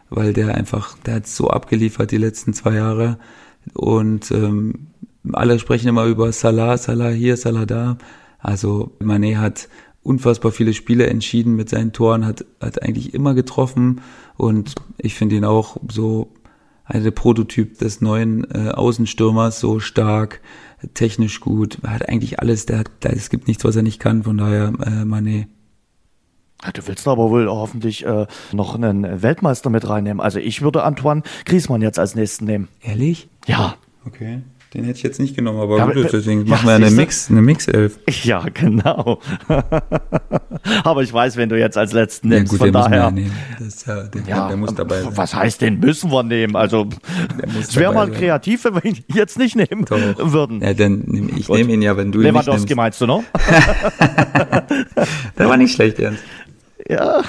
weil der einfach, der hat so abgeliefert die letzten zwei Jahre und ähm, alle sprechen immer über Salah, Salah hier, Salah da. Also Mané hat unfassbar viele Spiele entschieden mit seinen Toren, hat, hat eigentlich immer getroffen und ich finde ihn auch so der Prototyp des neuen äh, Außenstürmers, so stark, technisch gut, hat eigentlich alles, der hat, es gibt nichts, was er nicht kann, von daher äh, Mané. Du willst aber wohl hoffentlich äh, noch einen Weltmeister mit reinnehmen. Also ich würde Antoine Griezmann jetzt als nächsten nehmen. Ehrlich? Ja. Okay. Den hätte ich jetzt nicht genommen, aber ja, gut, deswegen ja, machen wir eine Mix, eine Mix-Elf. Ja, genau. aber ich weiß, wenn du jetzt als letzten nimmst, ja, gut, von daher. Das, ja, den, ja, der muss dabei sein. Was heißt, den müssen wir nehmen? Also, es wäre mal sein. kreativ, wenn wir ihn jetzt nicht nehmen Doch. würden. Ja, dann nehm, ich nehme ihn ja, wenn du ihn Lewandowski meinst du noch? der war nicht schlecht, Ernst. Ja.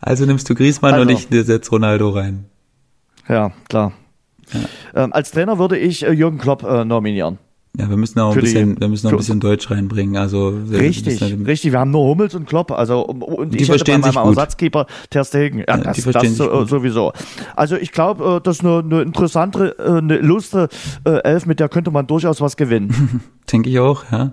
Also nimmst du Griezmann also. und ich setze Ronaldo rein. Ja, klar. Ja. Ähm, als Trainer würde ich äh, Jürgen Klopp äh, nominieren. Ja, wir müssen auch ein bisschen, die, wir müssen auch ein bisschen Deutsch reinbringen. Also richtig, richtig. Wir haben nur Hummels und Klopp. Also und die ich verstehen hätte bei meinem Ersatzkeeper Ter Stegen. Ja, das, die das so, sowieso. Also ich glaube, äh, das ist eine, eine interessante, äh, eine illustre äh, Elf, mit der könnte man durchaus was gewinnen. Denke ich auch, ja.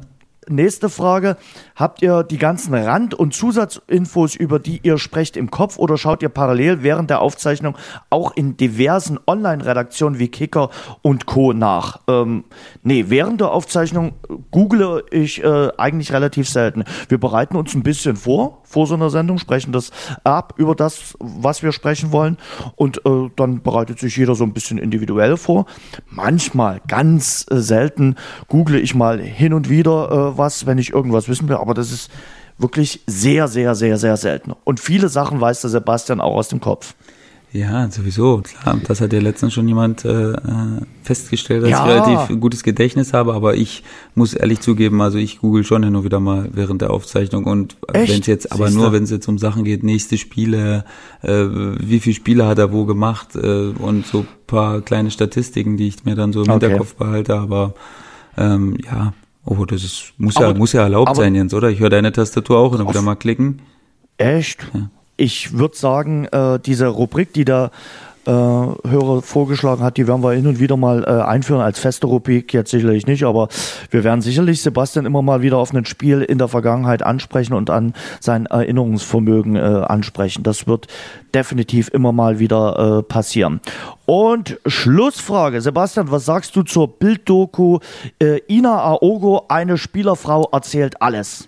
Nächste Frage. Habt ihr die ganzen Rand- und Zusatzinfos, über die ihr sprecht, im Kopf oder schaut ihr parallel während der Aufzeichnung auch in diversen Online-Redaktionen wie Kicker und Co. nach? Ähm, nee, während der Aufzeichnung google ich äh, eigentlich relativ selten. Wir bereiten uns ein bisschen vor, vor so einer Sendung, sprechen das ab über das, was wir sprechen wollen und äh, dann bereitet sich jeder so ein bisschen individuell vor. Manchmal, ganz äh, selten, google ich mal hin und wieder äh, was, wenn ich irgendwas wissen will, aber das ist wirklich sehr, sehr, sehr, sehr selten. Und viele Sachen weiß der Sebastian auch aus dem Kopf. Ja, sowieso, klar. Das hat ja letztens schon jemand äh, festgestellt, dass ja. ich relativ gutes Gedächtnis habe, aber ich muss ehrlich zugeben, also ich google schon hin und wieder mal während der Aufzeichnung und wenn es jetzt, aber Siehste? nur wenn es jetzt um Sachen geht, nächste Spiele, äh, wie viele Spiele hat er wo gemacht äh, und so paar kleine Statistiken, die ich mir dann so im okay. Hinterkopf behalte, aber ähm, ja, oh, das ist, muss aber, ja, muss ja erlaubt sein, Jens, oder? Ich höre deine Tastatur auch und wieder mal klicken. Echt? Ja ich würde sagen, äh, diese Rubrik, die äh, Hörer vorgeschlagen hat, die werden wir hin und wieder mal äh, einführen als feste Rubrik, jetzt sicherlich nicht, aber wir werden sicherlich Sebastian immer mal wieder auf ein Spiel in der Vergangenheit ansprechen und an sein Erinnerungsvermögen äh, ansprechen. Das wird definitiv immer mal wieder äh, passieren. Und Schlussfrage, Sebastian, was sagst du zur Bilddoku äh, Ina Aogo, eine Spielerfrau erzählt alles?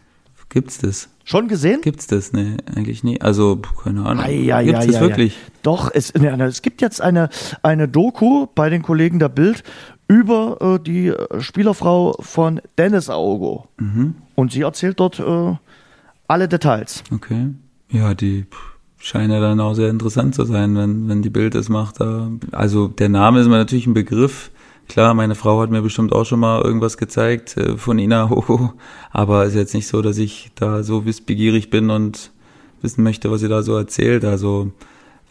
Gibt's das? Schon gesehen? Gibt's das? Nee, eigentlich nie. Also, keine Ahnung. Ai, ai, Gibt's ai, das wirklich? Doch, es, es gibt jetzt eine, eine Doku bei den Kollegen der Bild über äh, die äh, Spielerfrau von Dennis Aogo. Mhm. Und sie erzählt dort äh, alle Details. Okay. Ja, die scheint ja dann auch sehr interessant zu sein, wenn, wenn die Bild es macht. Also der Name ist mir natürlich ein Begriff. Klar, meine Frau hat mir bestimmt auch schon mal irgendwas gezeigt äh, von Ina Hoho, aber ist jetzt nicht so, dass ich da so wissbegierig bin und wissen möchte, was sie da so erzählt. Also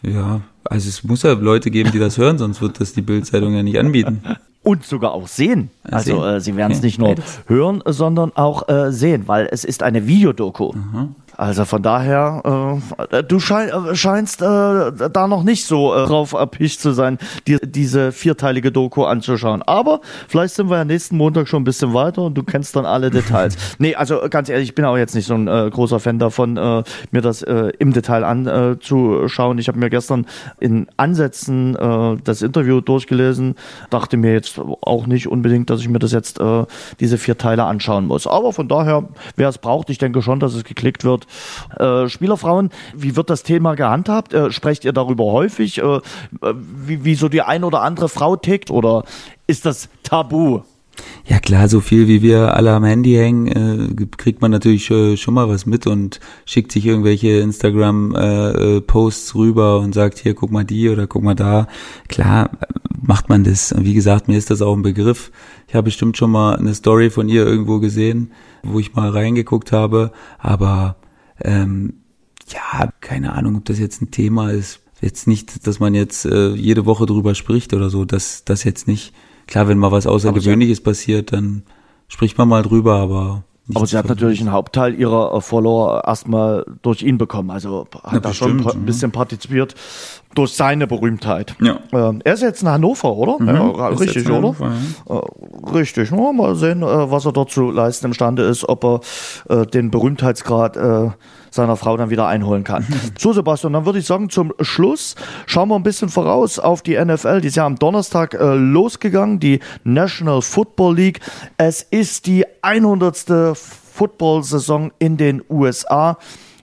ja, also es muss ja Leute geben, die das hören, sonst wird das die Bildzeitung ja nicht anbieten. Und sogar auch sehen. Also äh, sie werden es nicht nur hören, sondern auch äh, sehen, weil es ist eine Videodoku. Mhm. Also von daher, äh, du schein, äh, scheinst äh, da noch nicht so äh, drauf erpicht zu sein, dir diese vierteilige Doku anzuschauen. Aber vielleicht sind wir ja nächsten Montag schon ein bisschen weiter und du kennst dann alle Details. nee, also ganz ehrlich, ich bin auch jetzt nicht so ein äh, großer Fan davon, äh, mir das äh, im Detail anzuschauen. ich habe mir gestern in Ansätzen äh, das Interview durchgelesen, dachte mir jetzt auch nicht unbedingt, dass ich mir das jetzt äh, diese vier Teile anschauen muss. Aber von daher, wer es braucht, ich denke schon, dass es geklickt wird wird. Äh, Spielerfrauen, wie wird das Thema gehandhabt? Äh, sprecht ihr darüber häufig? Äh, wie, wie so die ein oder andere Frau tickt? Oder ist das tabu? Ja klar, so viel wie wir alle am Handy hängen, äh, kriegt man natürlich äh, schon mal was mit und schickt sich irgendwelche Instagram-Posts äh, rüber und sagt, hier, guck mal die oder guck mal da. Klar, macht man das. Und wie gesagt, mir ist das auch ein Begriff. Ich habe bestimmt schon mal eine Story von ihr irgendwo gesehen, wo ich mal reingeguckt habe, aber ähm, ja, keine Ahnung, ob das jetzt ein Thema ist. Jetzt nicht, dass man jetzt äh, jede Woche drüber spricht oder so, das, das jetzt nicht. Klar, wenn mal was Außergewöhnliches passiert, dann spricht man mal drüber, aber aber sie hat natürlich einen Hauptteil ihrer äh, Follower erstmal durch ihn bekommen. Also hat ja, da schon ein bisschen partizipiert durch seine Berühmtheit. Ja. Ähm, er ist jetzt in Hannover, oder? Mhm, ja, richtig, oder? Hannover, ja. Äh, richtig. Ja, mal sehen, äh, was er dort zu leisten imstande ist, ob er äh, den Berühmtheitsgrad äh, seiner Frau dann wieder einholen kann. so, Sebastian, dann würde ich sagen, zum Schluss schauen wir ein bisschen voraus auf die NFL. Die ist ja am Donnerstag äh, losgegangen, die National Football League. Es ist die 100. Football-Saison in den USA.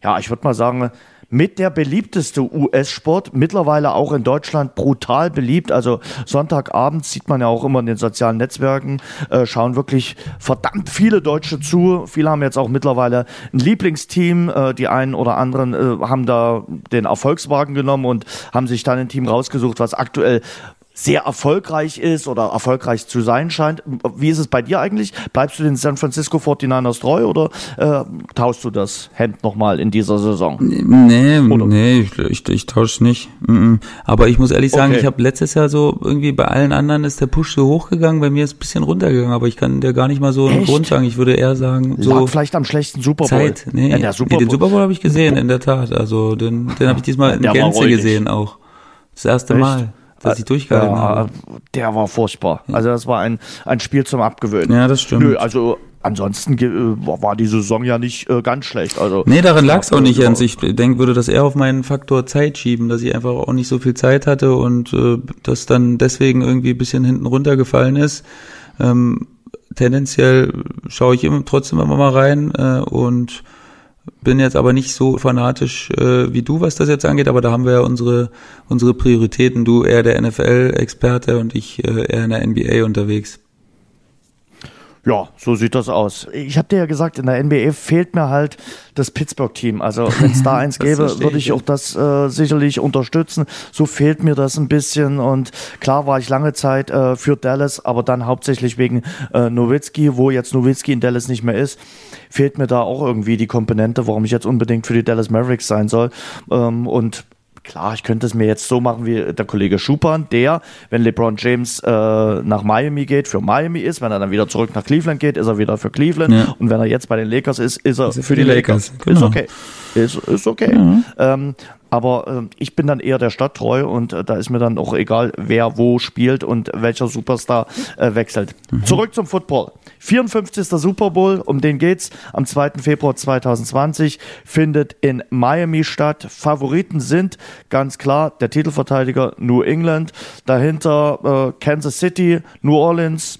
Ja, ich würde mal sagen, mit der beliebteste US-Sport, mittlerweile auch in Deutschland brutal beliebt. Also Sonntagabend sieht man ja auch immer in den sozialen Netzwerken, äh, schauen wirklich verdammt viele Deutsche zu. Viele haben jetzt auch mittlerweile ein Lieblingsteam. Äh, die einen oder anderen äh, haben da den Erfolgswagen genommen und haben sich dann ein Team rausgesucht, was aktuell sehr erfolgreich ist oder erfolgreich zu sein scheint. Wie ist es bei dir eigentlich? Bleibst du den San Francisco 49ers treu oder äh, tauschst du das Hemd nochmal in dieser Saison? Nee, oder? nee, ich, ich, ich tausche nicht. Aber ich muss ehrlich sagen, okay. ich habe letztes Jahr so irgendwie bei allen anderen ist der Push so hochgegangen, bei mir ist ein bisschen runtergegangen, aber ich kann dir gar nicht mal so einen Grund sagen. Ich würde eher sagen, so Lag vielleicht am schlechten Super Bowl. Zeit. Nee, ja, Super nee den Super Bowl habe ich gesehen, in der Tat. Also den, den habe ich diesmal in Gänze gesehen auch. Das erste Echt? Mal dass ich durchgehalten ja, habe. Der war furchtbar. Also das war ein, ein Spiel zum Abgewöhnen. Ja, das stimmt. Nö, also ansonsten äh, war die Saison ja nicht äh, ganz schlecht. Also nee, daran lag es auch nicht, Jens. Ich denke, würde das eher auf meinen Faktor Zeit schieben, dass ich einfach auch nicht so viel Zeit hatte und äh, das dann deswegen irgendwie ein bisschen hinten runtergefallen ist. Ähm, tendenziell schaue ich immer trotzdem immer mal rein äh, und bin jetzt aber nicht so fanatisch äh, wie du, was das jetzt angeht, aber da haben wir ja unsere, unsere Prioritäten. Du eher der NFL-Experte und ich äh, eher in der NBA unterwegs. Ja, so sieht das aus. Ich habe dir ja gesagt, in der NBA fehlt mir halt das Pittsburgh-Team. Also wenn es da eins gäbe, würde ich auch das äh, sicherlich unterstützen. So fehlt mir das ein bisschen. Und klar war ich lange Zeit äh, für Dallas, aber dann hauptsächlich wegen äh, Nowitzki, wo jetzt Nowitzki in Dallas nicht mehr ist, fehlt mir da auch irgendwie die Komponente, warum ich jetzt unbedingt für die Dallas Mavericks sein soll. Ähm, und Klar, ich könnte es mir jetzt so machen wie der Kollege Schupan, der, wenn LeBron James äh, nach Miami geht, für Miami ist. Wenn er dann wieder zurück nach Cleveland geht, ist er wieder für Cleveland. Ja. Und wenn er jetzt bei den Lakers ist, ist er, ist er für, für, die, die Lakers. Lakers. Genau. Ist okay. Ist, ist okay. Mhm. Ähm, aber äh, ich bin dann eher der Stadt treu und äh, da ist mir dann auch egal, wer wo spielt und welcher Superstar äh, wechselt. Mhm. Zurück zum Football. 54. Super Bowl, um den geht's. Am 2. Februar 2020 findet in Miami statt. Favoriten sind ganz klar der Titelverteidiger New England, dahinter äh, Kansas City, New Orleans,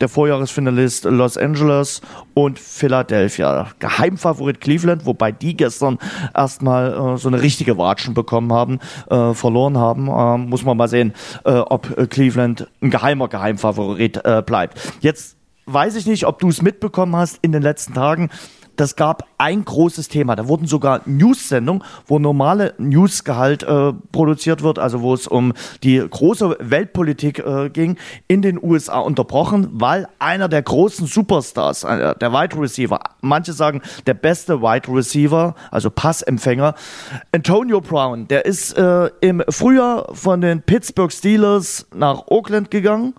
der Vorjahresfinalist Los Angeles und Philadelphia. Geheimfavorit Cleveland, wobei die gestern erstmal äh, so eine richtige Watschen bekommen haben, äh, verloren haben. Äh, muss man mal sehen, äh, ob Cleveland ein geheimer Geheimfavorit äh, bleibt. Jetzt weiß ich nicht, ob du es mitbekommen hast in den letzten Tagen das gab ein großes Thema. Da wurden sogar News-Sendungen, wo normale Newsgehalt äh, produziert wird, also wo es um die große Weltpolitik äh, ging, in den USA unterbrochen, weil einer der großen Superstars, äh, der Wide Receiver, manche sagen der beste Wide Receiver, also Passempfänger, Antonio Brown, der ist äh, im Frühjahr von den Pittsburgh Steelers nach Oakland gegangen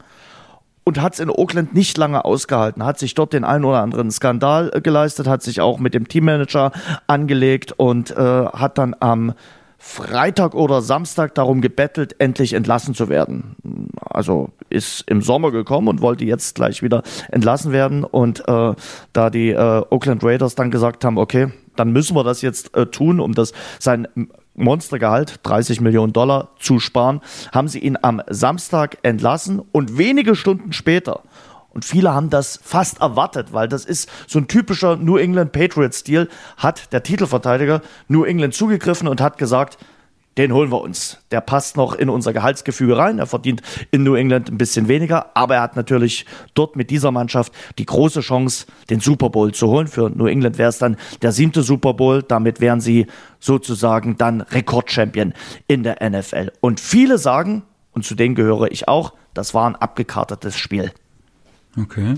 und hat es in Oakland nicht lange ausgehalten, hat sich dort den einen oder anderen Skandal äh, geleistet, hat sich auch mit dem Teammanager angelegt und äh, hat dann am Freitag oder Samstag darum gebettelt, endlich entlassen zu werden. Also ist im Sommer gekommen und wollte jetzt gleich wieder entlassen werden. Und äh, da die äh, Oakland Raiders dann gesagt haben, okay, dann müssen wir das jetzt äh, tun, um das sein Monstergehalt, 30 Millionen Dollar, zu sparen, haben sie ihn am Samstag entlassen und wenige Stunden später. Und viele haben das fast erwartet, weil das ist so ein typischer New England Patriots-Stil, hat der Titelverteidiger New England zugegriffen und hat gesagt, den holen wir uns. Der passt noch in unser Gehaltsgefüge rein. Er verdient in New England ein bisschen weniger, aber er hat natürlich dort mit dieser Mannschaft die große Chance, den Super Bowl zu holen. Für New England wäre es dann der siebte Super Bowl. Damit wären sie sozusagen dann Rekordchampion in der NFL. Und viele sagen, und zu denen gehöre ich auch, das war ein abgekartetes Spiel. Okay.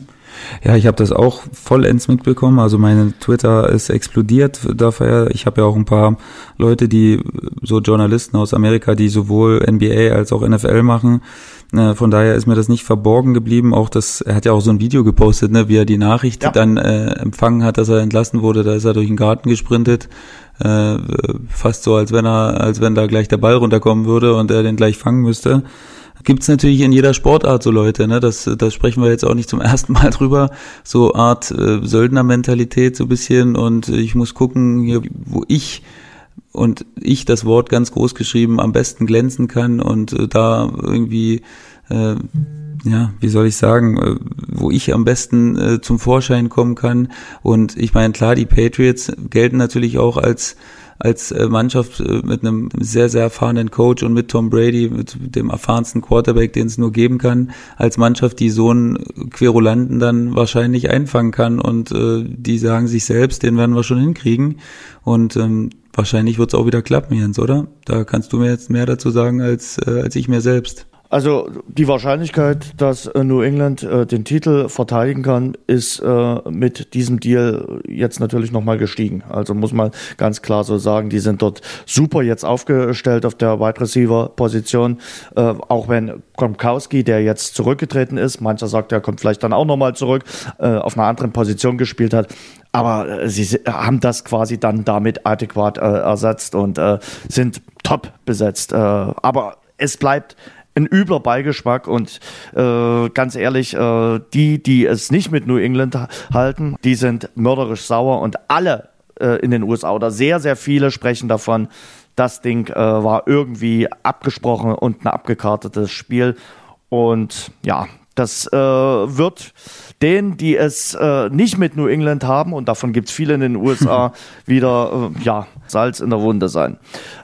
Ja, ich habe das auch vollends mitbekommen. Also meine Twitter ist explodiert dafür. Ich habe ja auch ein paar Leute, die so Journalisten aus Amerika, die sowohl NBA als auch NFL machen. Äh, von daher ist mir das nicht verborgen geblieben. Auch das, er hat ja auch so ein Video gepostet, ne, wie er die Nachricht ja. dann äh, empfangen hat, dass er entlassen wurde. Da ist er durch den Garten gesprintet. Äh, fast so, als wenn er, als wenn da gleich der Ball runterkommen würde und er den gleich fangen müsste gibt's natürlich in jeder Sportart so Leute, ne? Das, das sprechen wir jetzt auch nicht zum ersten Mal drüber. So Art äh, Söldnermentalität so bisschen und ich muss gucken, hier, wo ich und ich das Wort ganz groß geschrieben am besten glänzen kann und äh, da irgendwie äh, ja, wie soll ich sagen, äh, wo ich am besten äh, zum Vorschein kommen kann. Und ich meine, klar, die Patriots gelten natürlich auch als als äh, Mannschaft äh, mit einem sehr, sehr erfahrenen Coach und mit Tom Brady, mit dem erfahrensten Quarterback, den es nur geben kann, als Mannschaft, die so einen Querulanten dann wahrscheinlich einfangen kann und äh, die sagen sich selbst, den werden wir schon hinkriegen und ähm, wahrscheinlich wird es auch wieder klappen, Jens, oder? Da kannst du mir jetzt mehr dazu sagen als, äh, als ich mir selbst. Also die Wahrscheinlichkeit, dass äh, New England äh, den Titel verteidigen kann, ist äh, mit diesem Deal jetzt natürlich nochmal gestiegen. Also muss man ganz klar so sagen, die sind dort super jetzt aufgestellt auf der Wide Receiver Position. Äh, auch wenn Gronkowski, der jetzt zurückgetreten ist, mancher sagt, er kommt vielleicht dann auch nochmal zurück, äh, auf einer anderen Position gespielt hat. Aber äh, sie haben das quasi dann damit adäquat ersetzt und sind top besetzt. aber es bleibt ein übler Beigeschmack und äh, ganz ehrlich, äh, die, die es nicht mit New England halten, die sind mörderisch sauer und alle äh, in den USA oder sehr, sehr viele sprechen davon, das Ding äh, war irgendwie abgesprochen und ein abgekartetes Spiel und ja, das äh, wird denen, die es äh, nicht mit New England haben, und davon gibt es viele in den USA, wieder äh, ja, Salz in der Wunde sein.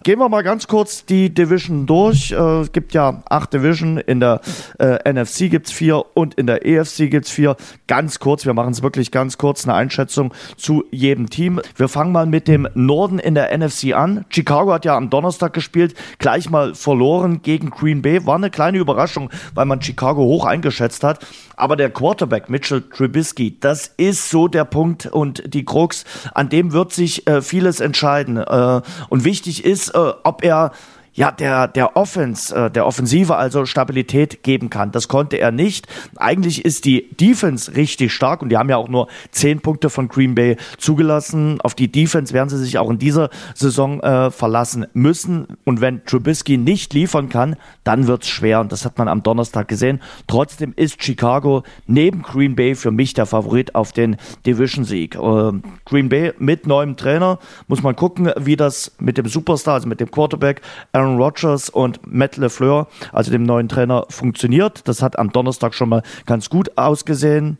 Gehen wir mal ganz kurz die Division durch. Äh, es gibt ja acht Division, in der äh, NFC gibt es vier und in der EFC gibt es vier. Ganz kurz, wir machen es wirklich ganz kurz, eine Einschätzung zu jedem Team. Wir fangen mal mit dem Norden in der NFC an. Chicago hat ja am Donnerstag gespielt, gleich mal verloren gegen Green Bay. War eine kleine Überraschung, weil man Chicago hoch eingeschätzt hat. Aber der Quarterback Mitchell Trubisky, das ist so der Punkt und die Krux, an dem wird sich äh, vieles entscheiden. Äh, und wichtig ist, äh, ob er ja, der, der Offense, äh, der Offensive also Stabilität geben kann. Das konnte er nicht. Eigentlich ist die Defense richtig stark und die haben ja auch nur zehn Punkte von Green Bay zugelassen. Auf die Defense werden sie sich auch in dieser Saison äh, verlassen müssen. Und wenn Trubisky nicht liefern kann, dann wird's schwer. Und das hat man am Donnerstag gesehen. Trotzdem ist Chicago neben Green Bay für mich der Favorit auf den Division-Sieg. Äh, Green Bay mit neuem Trainer. Muss man gucken, wie das mit dem Superstar, also mit dem Quarterback Aaron Aaron Rodgers und Matt LeFleur, also dem neuen Trainer, funktioniert. Das hat am Donnerstag schon mal ganz gut ausgesehen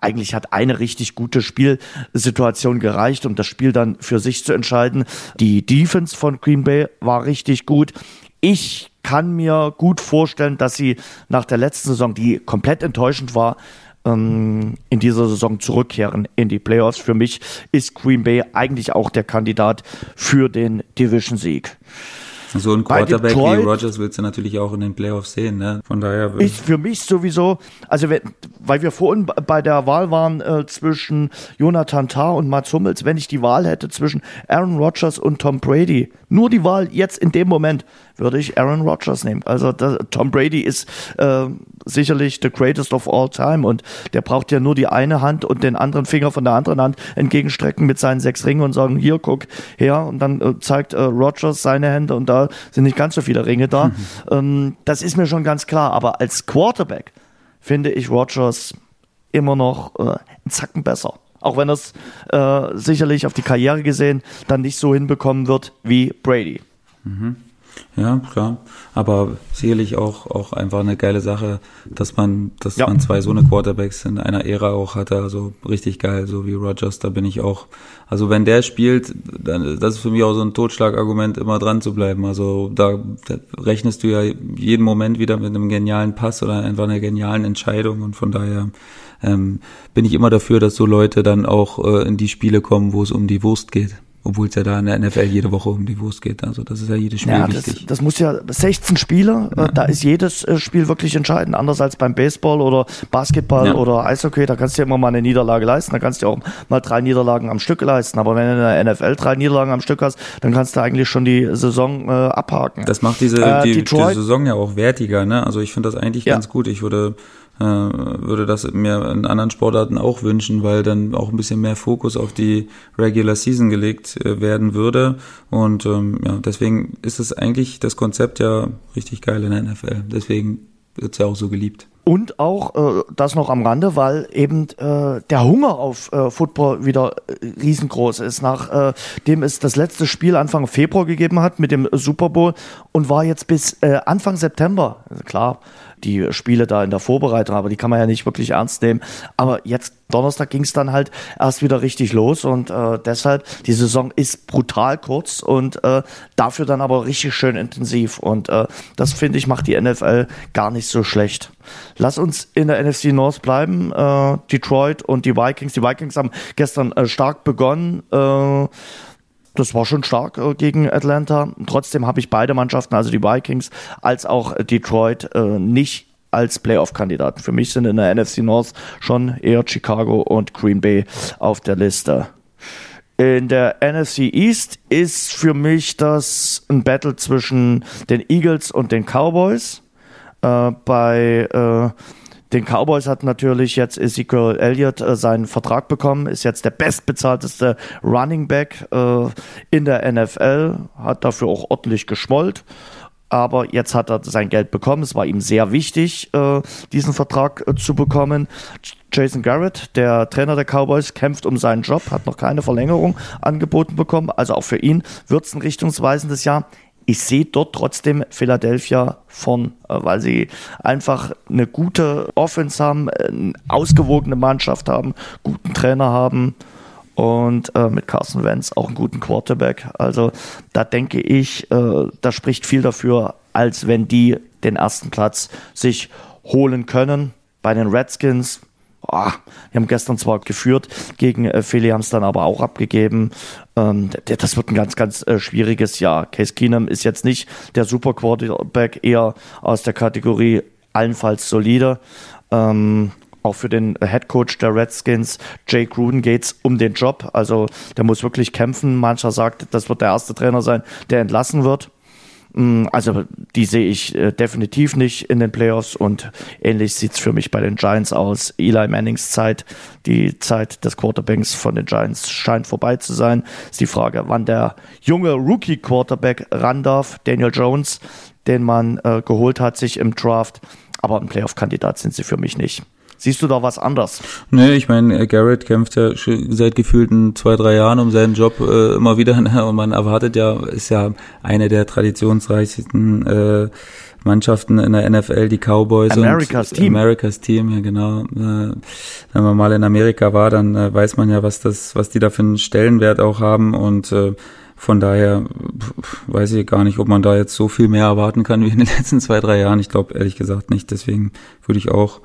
eigentlich hat eine richtig gute Spielsituation gereicht, um das Spiel dann für sich zu entscheiden. Die Defense von Green Bay war richtig gut. Ich kann mir gut vorstellen, dass sie nach der letzten Saison, die komplett enttäuschend war, ähm, in dieser Saison zurückkehren in die Playoffs. Für mich ist Green Bay eigentlich auch der Kandidat für den Division-Sieg. So ein Quarterback wie Rogers willst du natürlich auch in den Playoffs sehen. Ne? Von daher ist für mich sowieso, also wenn, weil wir vorhin bei der Wahl waren äh, zwischen Jonathan Tah und Mats Hummels, wenn ich die Wahl hätte zwischen Aaron Rodgers und Tom Brady, nur die Wahl jetzt in dem Moment, würde ich Aaron Rodgers nehmen. Also das, Tom Brady ist äh, sicherlich the greatest of all time und der braucht ja nur die eine Hand und den anderen Finger von der anderen Hand entgegenstrecken mit seinen sechs Ringen und sagen, hier, guck her und dann äh, zeigt äh, Rodgers seine Hände und da sind nicht ganz so viele Ringe da. Mhm. Ähm, das ist mir schon ganz klar, aber als Quarterback finde ich Rodgers immer noch äh, einen Zacken besser. Auch wenn er es äh, sicherlich auf die Karriere gesehen dann nicht so hinbekommen wird wie Brady. Mhm. Ja, klar. Aber sicherlich auch, auch einfach eine geile Sache, dass man, dass ja. man zwei so eine Quarterbacks in einer Ära auch hatte. Also richtig geil, so wie Rogers, da bin ich auch. Also wenn der spielt, dann, das ist für mich auch so ein Totschlagargument, immer dran zu bleiben. Also da, da rechnest du ja jeden Moment wieder mit einem genialen Pass oder einfach einer genialen Entscheidung und von daher, ähm, bin ich immer dafür, dass so Leute dann auch äh, in die Spiele kommen, wo es um die Wurst geht obwohl es ja da in der NFL jede Woche um die Wurst geht. Also das ist ja jedes Spiel ja, wichtig. Das, das muss ja 16 Spieler, äh, ja. da ist jedes äh, Spiel wirklich entscheidend. Anders als beim Baseball oder Basketball ja. oder Eishockey, da kannst du ja immer mal eine Niederlage leisten, da kannst du ja auch mal drei Niederlagen am Stück leisten. Aber wenn du in der NFL drei Niederlagen am Stück hast, dann kannst du eigentlich schon die Saison äh, abhaken. Das macht diese äh, die, die, Saison ja auch wertiger. Ne? Also ich finde das eigentlich ganz gut. Ich würde würde das mir in anderen Sportarten auch wünschen, weil dann auch ein bisschen mehr Fokus auf die Regular Season gelegt äh, werden würde. Und ähm, ja, deswegen ist es eigentlich das Konzept ja richtig geil in der NFL. Deswegen wird es ja auch so geliebt. Und auch äh, das noch am Rande, weil eben äh, der Hunger auf äh, Football wieder äh, riesengroß ist. Nachdem äh, es das letzte Spiel Anfang Februar gegeben hat mit dem Super Bowl und war jetzt bis äh, Anfang September, also klar, die Spiele da in der Vorbereitung, aber die kann man ja nicht wirklich ernst nehmen. Aber jetzt Donnerstag ging es dann halt erst wieder richtig los und äh, deshalb die Saison ist brutal kurz und äh, dafür dann aber richtig schön intensiv und äh, das finde ich macht die NFL gar nicht so schlecht. Lass uns in der NFC North bleiben. Äh, Detroit und die Vikings. Die Vikings haben gestern äh, stark begonnen. Das war schon stark äh, gegen Atlanta. Trotzdem habe ich beide Mannschaften, also die Vikings als auch Detroit, äh, nicht als Playoff-Kandidaten. Für mich sind in der NFC North schon eher Chicago und Green Bay auf der Liste. In der NFC East ist für mich das ein Battle zwischen den Eagles und den Cowboys. Äh, bei äh, den Cowboys hat natürlich jetzt Ezekiel Elliott äh, seinen Vertrag bekommen, ist jetzt der bestbezahlteste Running Back äh, in der NFL, hat dafür auch ordentlich geschmollt. Aber jetzt hat er sein Geld bekommen. Es war ihm sehr wichtig, äh, diesen Vertrag äh, zu bekommen. Jason Garrett, der Trainer der Cowboys, kämpft um seinen Job, hat noch keine Verlängerung angeboten bekommen. Also auch für ihn wird es ein richtungsweisendes Jahr ich sehe dort trotzdem Philadelphia von, äh, weil sie einfach eine gute Offense haben, eine ausgewogene Mannschaft haben, guten Trainer haben und äh, mit Carson Wentz auch einen guten Quarterback. Also da denke ich, äh, da spricht viel dafür, als wenn die den ersten Platz sich holen können. Bei den Redskins oh, wir haben gestern zwar geführt gegen äh, Philly, haben es dann aber auch abgegeben. Ähm, das wird ein ganz, ganz äh, schwieriges Jahr. Case Keenum ist jetzt nicht der Super Quarterback, eher aus der Kategorie allenfalls solide. Ähm, auch für den Head Coach der Redskins, Jay Gruden, geht's um den Job. Also der muss wirklich kämpfen. Mancher sagt, das wird der erste Trainer sein, der entlassen wird. Mm, also die sehe ich äh, definitiv nicht in den Playoffs und ähnlich sieht es für mich bei den Giants aus. Eli Mannings Zeit, die Zeit des Quarterbacks von den Giants scheint vorbei zu sein. Ist die Frage, wann der junge Rookie-Quarterback ran darf, Daniel Jones, den man äh, geholt hat sich im Draft. Aber ein Playoff-Kandidat sind sie für mich nicht. Siehst du da was anders? Nee, ich meine, äh, Garrett kämpft ja seit gefühlten zwei, drei Jahren um seinen Job äh, immer wieder ne? und man erwartet ja, ist ja eine der traditionsreichsten äh, Mannschaften in der NFL, die Cowboys America's und Team. America's Team, ja genau. Äh, wenn man mal in Amerika war, dann äh, weiß man ja, was das, was die da für einen Stellenwert auch haben und äh, von daher weiß ich gar nicht, ob man da jetzt so viel mehr erwarten kann wie in den letzten zwei, drei Jahren. Ich glaube ehrlich gesagt nicht. Deswegen würde ich auch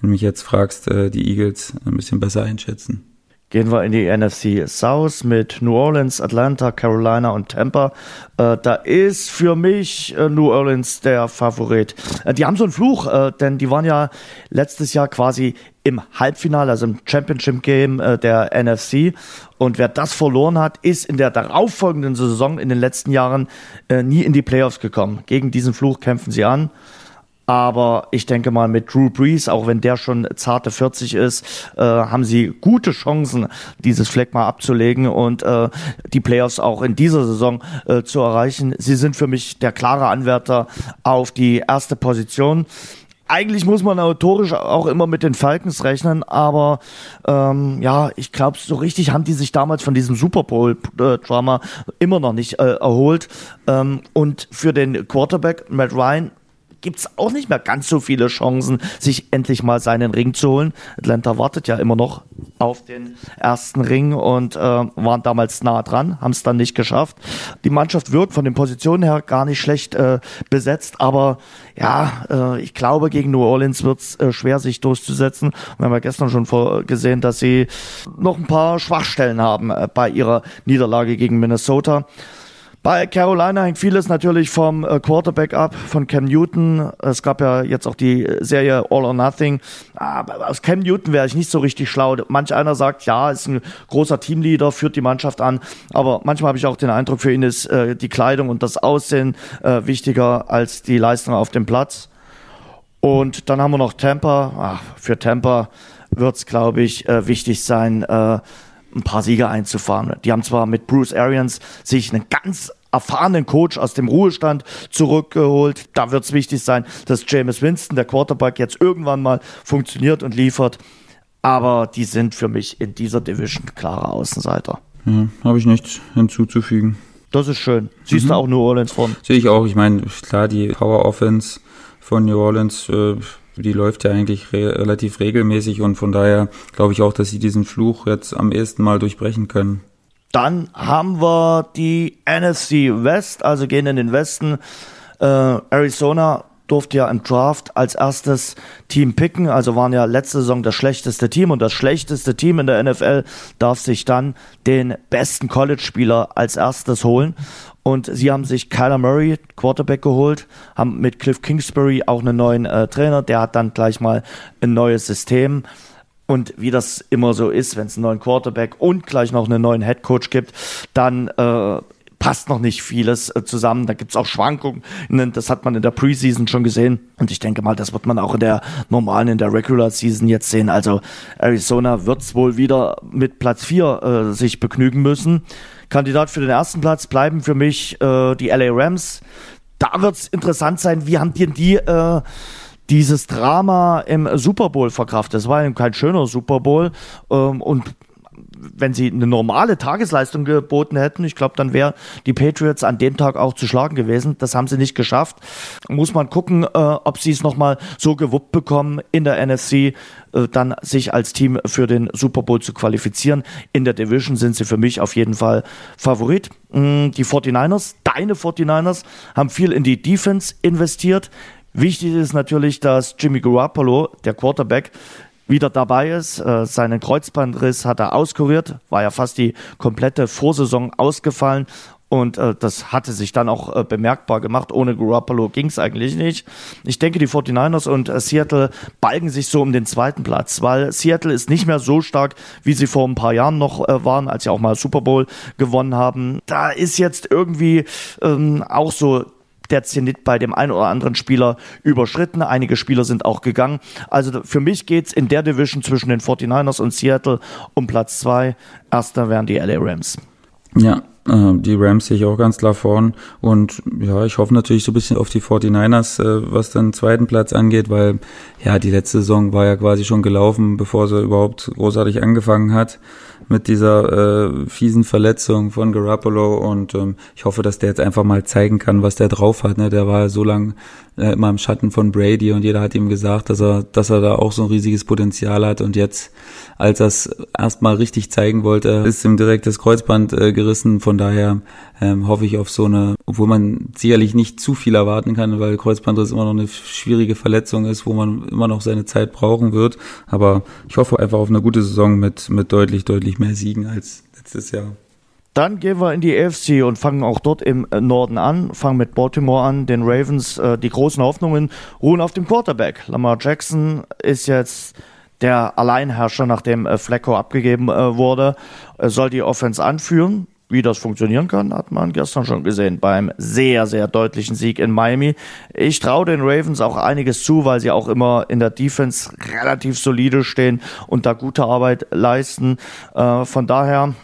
wenn du mich jetzt fragst, äh, die Eagles ein bisschen besser einschätzen. Gehen wir in die NFC South mit New Orleans, Atlanta, Carolina und Tampa. Äh, da ist für mich äh, New Orleans der Favorit. Äh, die haben so einen Fluch, äh, denn die waren ja letztes Jahr quasi im Halbfinale, also im Championship Game äh, der NFC. Und wer das verloren hat, ist in der darauffolgenden Saison in den letzten Jahren nie in die Playoffs gekommen. Gegen diesen Fluch kämpfen sie an. Aber ich denke mal, mit Drew Brees, auch wenn der schon zarte 40 ist, äh, haben sie gute Chancen, dieses Fleck mal abzulegen und äh, die Playoffs auch in dieser Saison äh, zu erreichen. Sie sind für mich der klare Anwärter auf die erste Position eigentlich muss man autorisch auch immer mit den Falcons rechnen, aber ähm, ja, ich glaube, so richtig haben die sich damals von diesem Super Bowl-Drama immer noch nicht äh, erholt. Ähm, und für den Quarterback Matt Ryan gibt es auch nicht mehr ganz so viele Chancen, sich endlich mal seinen Ring zu holen. Atlanta wartet ja immer noch auf den ersten Ring und äh, waren damals nah dran, haben es dann nicht geschafft. Die Mannschaft wirkt von den Positionen her gar nicht schlecht äh, besetzt, aber ja, äh, ich glaube, gegen New Orleans wird es äh, schwer, sich durchzusetzen. Wir haben ja gestern schon gesehen, dass sie noch ein paar Schwachstellen haben äh, bei ihrer Niederlage gegen Minnesota. Bei Carolina hängt vieles natürlich vom äh, Quarterback ab, von Cam Newton. Es gab ja jetzt auch die Serie All or Nothing. Aber aus Cam Newton wäre ich nicht so richtig schlau. Manch einer sagt, ja, ist ein großer Teamleader, führt die Mannschaft an. Aber manchmal habe ich auch den Eindruck, für ihn ist äh, die Kleidung und das Aussehen äh, wichtiger als die Leistung auf dem Platz. Und dann haben wir noch Tampa. Ach, für Tampa wird es, glaube ich, äh, wichtig sein, äh, ein paar Sieger einzufahren. Die haben zwar mit Bruce Arians sich einen ganz erfahrenen Coach aus dem Ruhestand zurückgeholt. Da wird es wichtig sein, dass James Winston, der Quarterback, jetzt irgendwann mal funktioniert und liefert. Aber die sind für mich in dieser Division klare Außenseiter. Ja, Habe ich nichts hinzuzufügen. Das ist schön. Siehst mhm. du auch New Orleans von? Sehe ich auch. Ich meine, klar, die Power Offense von New Orleans äh, die läuft ja eigentlich re relativ regelmäßig und von daher glaube ich auch, dass sie diesen Fluch jetzt am ersten Mal durchbrechen können. Dann haben wir die NFC West, also gehen in den Westen. Äh, Arizona durfte ja im Draft als erstes Team picken, also waren ja letzte Saison das schlechteste Team und das schlechteste Team in der NFL darf sich dann den besten College-Spieler als erstes holen. Und sie haben sich Kyler Murray, Quarterback, geholt, haben mit Cliff Kingsbury auch einen neuen äh, Trainer, der hat dann gleich mal ein neues System. Und wie das immer so ist, wenn es einen neuen Quarterback und gleich noch einen neuen Headcoach gibt, dann äh, passt noch nicht vieles äh, zusammen. Da gibt's auch Schwankungen. Das hat man in der Preseason schon gesehen. Und ich denke mal, das wird man auch in der normalen, in der Regular Season jetzt sehen. Also Arizona wird's wohl wieder mit Platz 4 äh, sich begnügen müssen. Kandidat für den ersten Platz bleiben für mich äh, die LA Rams. Da wird's interessant sein, wie haben die, die äh, dieses Drama im Super Bowl verkraftet. Es war eben kein schöner Super Bowl ähm, und wenn sie eine normale Tagesleistung geboten hätten, ich glaube, dann wäre die Patriots an dem Tag auch zu schlagen gewesen. Das haben sie nicht geschafft. Muss man gucken, äh, ob sie es nochmal so gewuppt bekommen in der NFC, äh, dann sich als Team für den Super Bowl zu qualifizieren. In der Division sind sie für mich auf jeden Fall Favorit. Mm, die 49ers, deine 49ers, haben viel in die Defense investiert. Wichtig ist natürlich, dass Jimmy Garoppolo, der Quarterback, wieder dabei ist. Äh, seinen Kreuzbandriss hat er auskuriert, war ja fast die komplette Vorsaison ausgefallen und äh, das hatte sich dann auch äh, bemerkbar gemacht. Ohne Garoppolo ging es eigentlich nicht. Ich denke, die 49ers und äh, Seattle balgen sich so um den zweiten Platz, weil Seattle ist nicht mehr so stark, wie sie vor ein paar Jahren noch äh, waren, als sie auch mal Super Bowl gewonnen haben. Da ist jetzt irgendwie ähm, auch so der Zenit bei dem einen oder anderen Spieler überschritten. Einige Spieler sind auch gegangen. Also für mich geht's in der Division zwischen den 49ers und Seattle um Platz zwei. Erster wären die LA Rams. Ja, äh, die Rams sehe ich auch ganz klar vorn. Und ja, ich hoffe natürlich so ein bisschen auf die 49ers, äh, was den zweiten Platz angeht, weil ja, die letzte Saison war ja quasi schon gelaufen, bevor sie überhaupt großartig angefangen hat mit dieser äh, fiesen Verletzung von Garoppolo und ähm, ich hoffe, dass der jetzt einfach mal zeigen kann, was der drauf hat. Ne? Der war so lang äh, immer im Schatten von Brady und jeder hat ihm gesagt, dass er, dass er da auch so ein riesiges Potenzial hat und jetzt, als er es erstmal richtig zeigen wollte, ist ihm direkt das Kreuzband äh, gerissen. Von von daher ähm, hoffe ich auf so eine, obwohl man sicherlich nicht zu viel erwarten kann, weil Kreuzbandriss immer noch eine schwierige Verletzung ist, wo man immer noch seine Zeit brauchen wird. Aber ich hoffe einfach auf eine gute Saison mit, mit deutlich, deutlich mehr Siegen als letztes Jahr. Dann gehen wir in die AFC und fangen auch dort im äh, Norden an, fangen mit Baltimore an, den Ravens. Äh, die großen Hoffnungen ruhen auf dem Quarterback. Lamar Jackson ist jetzt der Alleinherrscher, nachdem äh, Flecko abgegeben wurde, er soll die Offense anführen. Wie das funktionieren kann, hat man gestern schon gesehen beim sehr, sehr deutlichen Sieg in Miami. Ich traue den Ravens auch einiges zu, weil sie auch immer in der Defense relativ solide stehen und da gute Arbeit leisten. von daher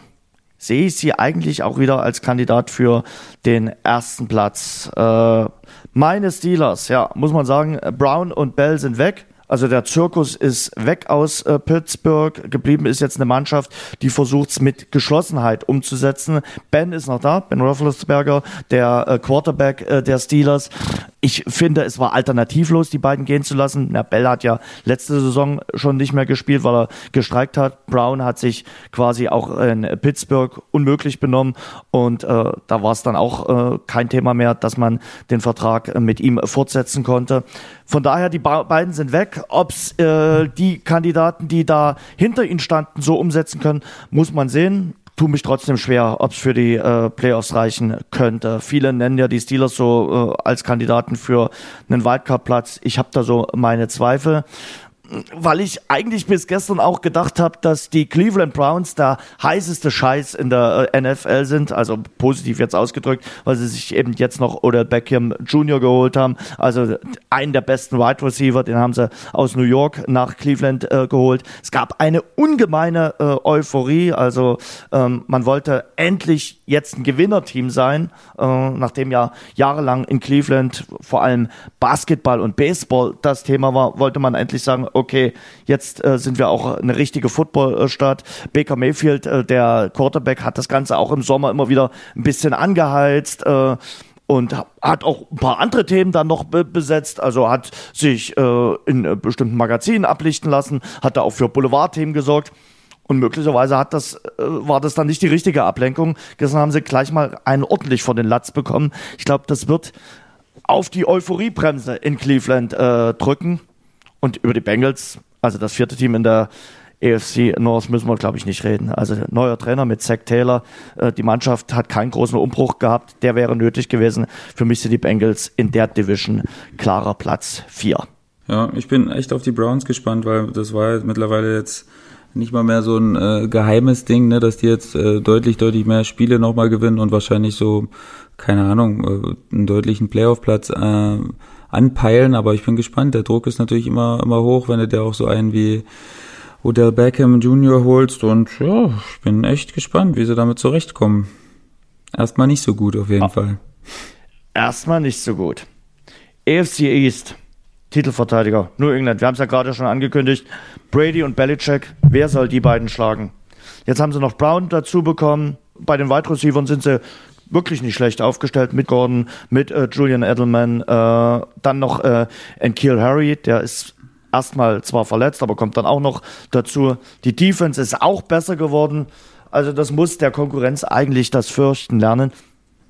sehe ich sie eigentlich auch wieder als Kandidat für den ersten Platz. Äh, meine Steelers, ja, muss man sagen, Brown und Bell sind weg. Also der Zirkus ist weg aus äh, Pittsburgh. Geblieben ist jetzt eine Mannschaft, die versucht es mit Geschlossenheit umzusetzen. Ben ist noch da, Ben Roethlisberger, der äh, Quarterback äh, der Steelers. Ich finde, es war alternativlos, die beiden gehen zu lassen. Na, Bell hat ja letzte Saison schon nicht mehr gespielt, weil er gestreikt hat. Brown hat sich quasi auch in Pittsburgh unmöglich benommen und äh, da war es dann auch äh, kein Thema mehr, dass man den Vertrag mit ihm fortsetzen konnte. Von daher, die beiden sind weg. Ob äh, die Kandidaten, die da hinter ihnen standen, so umsetzen können, muss man sehen. Tu mich trotzdem schwer, ob es für die äh, Playoffs reichen könnte. Viele nennen ja die Steelers so äh, als Kandidaten für einen Wildcard-Platz. Ich habe da so meine Zweifel weil ich eigentlich bis gestern auch gedacht habe, dass die Cleveland Browns der heißeste Scheiß in der äh, NFL sind, also positiv jetzt ausgedrückt, weil sie sich eben jetzt noch oder Beckham Jr. geholt haben, also einen der besten Wide Receiver, den haben sie aus New York nach Cleveland äh, geholt. Es gab eine ungemeine äh, Euphorie, also ähm, man wollte endlich jetzt ein Gewinnerteam sein, äh, nachdem ja jahrelang in Cleveland vor allem Basketball und Baseball das Thema war, wollte man endlich sagen, okay, jetzt äh, sind wir auch eine richtige Footballstadt. Baker Mayfield, äh, der Quarterback, hat das Ganze auch im Sommer immer wieder ein bisschen angeheizt. Äh, und hat auch ein paar andere Themen dann noch be besetzt, also hat sich äh, in äh, bestimmten Magazinen ablichten lassen, hat da auch für Boulevardthemen gesorgt. Und möglicherweise hat das, äh, war das dann nicht die richtige Ablenkung. Gestern haben sie gleich mal einen ordentlich vor den Latz bekommen. Ich glaube, das wird auf die Euphoriebremse in Cleveland äh, drücken. Und über die Bengals, also das vierte Team in der AFC North müssen wir, glaube ich, nicht reden. Also neuer Trainer mit Zach Taylor. Äh, die Mannschaft hat keinen großen Umbruch gehabt. Der wäre nötig gewesen. Für mich sind die Bengals in der Division klarer Platz 4. Ja, ich bin echt auf die Browns gespannt, weil das war mittlerweile jetzt nicht mal mehr so ein äh, geheimes Ding, ne, dass die jetzt äh, deutlich, deutlich mehr Spiele nochmal gewinnen und wahrscheinlich so, keine Ahnung, äh, einen deutlichen Playoff-Platz äh, anpeilen, aber ich bin gespannt. Der Druck ist natürlich immer, immer hoch, wenn du dir auch so einen wie Odell Beckham Jr. holst und ja, ich bin echt gespannt, wie sie damit zurechtkommen. Erstmal nicht so gut auf jeden oh. Fall. Erstmal nicht so gut. AFC East, Titelverteidiger, New England. Wir haben es ja gerade schon angekündigt. Brady und Belichick, wer soll die beiden schlagen? Jetzt haben sie noch Brown dazu bekommen. Bei den Wide Receivers sind sie wirklich nicht schlecht aufgestellt mit Gordon, mit äh, Julian Edelman, äh, dann noch äh, Kiel Harry, der ist erstmal zwar verletzt, aber kommt dann auch noch dazu. Die Defense ist auch besser geworden. Also das muss der Konkurrenz eigentlich das Fürchten lernen.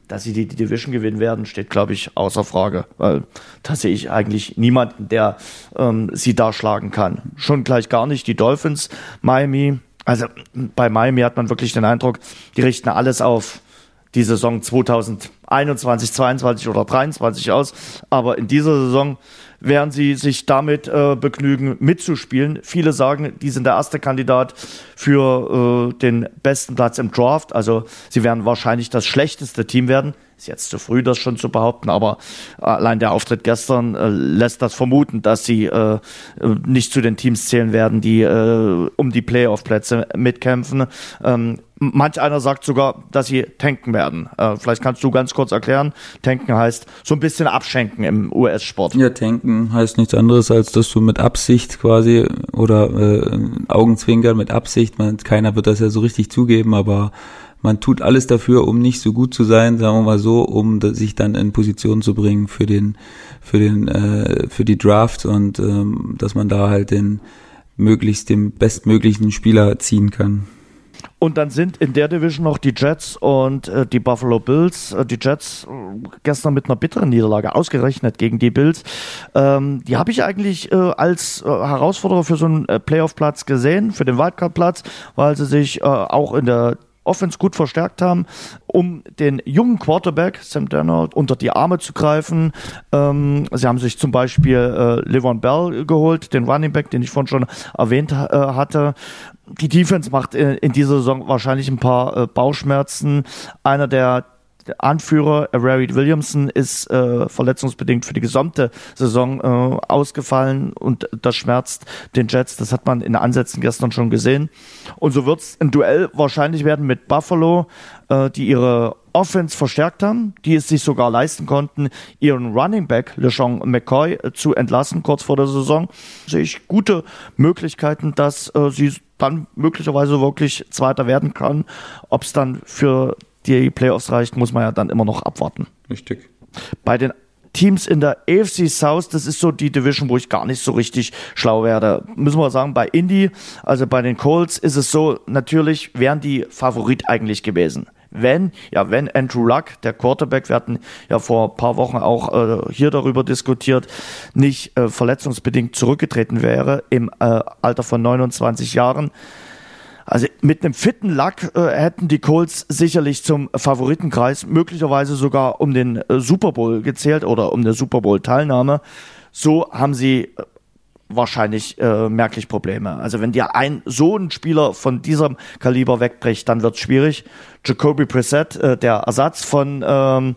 Dass sie die, Division gewinnen werden, steht, glaube ich, außer Frage. Weil da sehe ich eigentlich niemanden, der ähm, sie da schlagen kann. Schon gleich gar nicht die Dolphins, Miami. Also bei Miami hat man wirklich den Eindruck, die richten alles auf die Saison 2021, 22 oder 23 aus. Aber in dieser Saison werden sie sich damit äh, begnügen, mitzuspielen. Viele sagen, die sind der erste Kandidat für äh, den besten Platz im Draft. Also sie werden wahrscheinlich das schlechteste Team werden. Ist jetzt zu früh, das schon zu behaupten, aber allein der Auftritt gestern äh, lässt das vermuten, dass sie äh, nicht zu den Teams zählen werden, die äh, um die Playoff-Plätze mitkämpfen. Ähm, manch einer sagt sogar, dass sie tanken werden. Äh, vielleicht kannst du ganz kurz erklären. Tanken heißt so ein bisschen abschenken im US-Sport. Ja, tanken heißt nichts anderes, als dass du mit Absicht quasi oder äh, Augenzwinkern mit Absicht, man, keiner wird das ja so richtig zugeben, aber man tut alles dafür, um nicht so gut zu sein, sagen wir mal so, um sich dann in Position zu bringen für den, für den, äh, für die Draft und ähm, dass man da halt den möglichst den bestmöglichen Spieler ziehen kann. Und dann sind in der Division noch die Jets und äh, die Buffalo Bills. Äh, die Jets äh, gestern mit einer bitteren Niederlage ausgerechnet gegen die Bills. Ähm, die habe ich eigentlich äh, als äh, Herausforderer für so einen äh, Playoff-Platz gesehen, für den Wildcard-Platz, weil sie sich auch in der Offense gut verstärkt haben, um den jungen Quarterback Sam Darnold unter die Arme zu greifen. Ähm, sie haben sich zum Beispiel äh, Levon Bell geholt, den Running Back, den ich vorhin schon erwähnt äh, hatte. Die Defense macht in, in, dieser Saison wahrscheinlich ein paar äh, Bauchschmerzen. Einer der der Anführer Ray Williamson ist äh, verletzungsbedingt für die gesamte Saison äh, ausgefallen und das schmerzt den Jets. Das hat man in Ansätzen gestern schon gesehen. Und so wird es ein Duell wahrscheinlich werden mit Buffalo, äh, die ihre Offense verstärkt haben, die es sich sogar leisten konnten, ihren Running Back LeSean McCoy äh, zu entlassen kurz vor der Saison. Sehe ich gute Möglichkeiten, dass äh, sie dann möglicherweise wirklich Zweiter werden kann. Ob es dann für die Playoffs reicht, muss man ja dann immer noch abwarten. Richtig. Bei den Teams in der AFC South, das ist so die Division, wo ich gar nicht so richtig schlau werde. Müssen wir sagen, bei Indy, also bei den Colts, ist es so, natürlich wären die Favorit eigentlich gewesen. Wenn, ja, wenn Andrew Luck, der Quarterback, wir hatten ja vor ein paar Wochen auch äh, hier darüber diskutiert, nicht äh, verletzungsbedingt zurückgetreten wäre im äh, Alter von 29 Jahren, also mit einem fitten Lack äh, hätten die Colts sicherlich zum Favoritenkreis möglicherweise sogar um den äh, Super Bowl gezählt oder um eine Super Bowl Teilnahme. So haben sie äh, wahrscheinlich äh, merklich Probleme. Also wenn dir ein so ein Spieler von diesem Kaliber wegbricht, dann wird's schwierig. Jacoby äh, der Ersatz von ähm,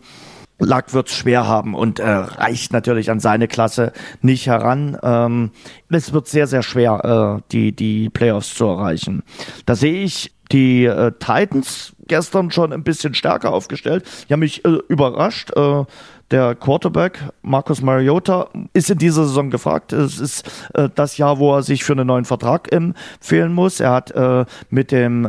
Luck wird es schwer haben und äh, reicht natürlich an seine Klasse nicht heran. Ähm, es wird sehr, sehr schwer, äh, die, die Playoffs zu erreichen. Da sehe ich die äh, Titans gestern schon ein bisschen stärker aufgestellt. Die haben mich äh, überrascht. Äh, der Quarterback Marcus Mariota ist in dieser Saison gefragt. Es ist äh, das Jahr, wo er sich für einen neuen Vertrag empfehlen muss. Er hat äh, mit dem äh,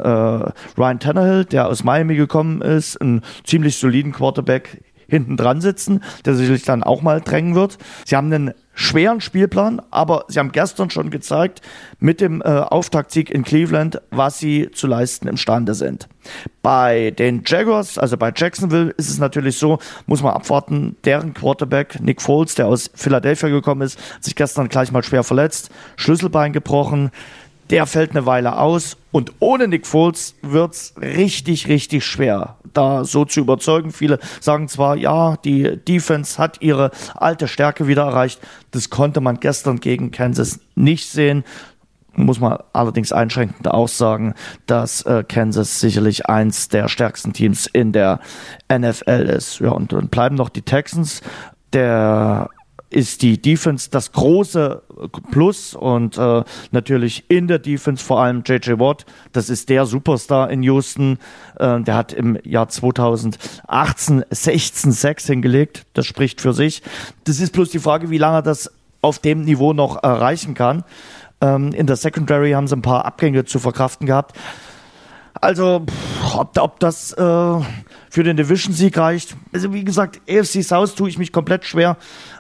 Ryan Tannehill, der aus Miami gekommen ist, einen ziemlich soliden Quarterback hinten dran sitzen, der sich dann auch mal drängen wird. Sie haben einen schweren Spielplan, aber sie haben gestern schon gezeigt mit dem äh, Auftaktsieg in Cleveland, was sie zu leisten imstande sind. Bei den Jaguars, also bei Jacksonville, ist es natürlich so, muss man abwarten, deren Quarterback Nick Foles, der aus Philadelphia gekommen ist, sich gestern gleich mal schwer verletzt, Schlüsselbein gebrochen der fällt eine Weile aus und ohne Nick Foles wird's richtig, richtig schwer, da so zu überzeugen. Viele sagen zwar, ja, die Defense hat ihre alte Stärke wieder erreicht. Das konnte man gestern gegen Kansas nicht sehen. Muss man allerdings einschränkend auch sagen, dass äh, Kansas sicherlich eins der stärksten Teams in der NFL ist. Ja, und dann bleiben noch die Texans. Der ist die Defense das große Plus und äh, natürlich in der Defense vor allem JJ Watt. Das ist der Superstar in Houston. Äh, der hat im Jahr 2018 16 Sacks hingelegt. Das spricht für sich. Das ist bloß die Frage, wie lange er das auf dem Niveau noch erreichen kann. Ähm, in der Secondary haben sie ein paar Abgänge zu verkraften gehabt. Also, ob, ob das äh, für den Division-Sieg reicht. Also, wie gesagt, AFC South tue ich mich komplett schwer.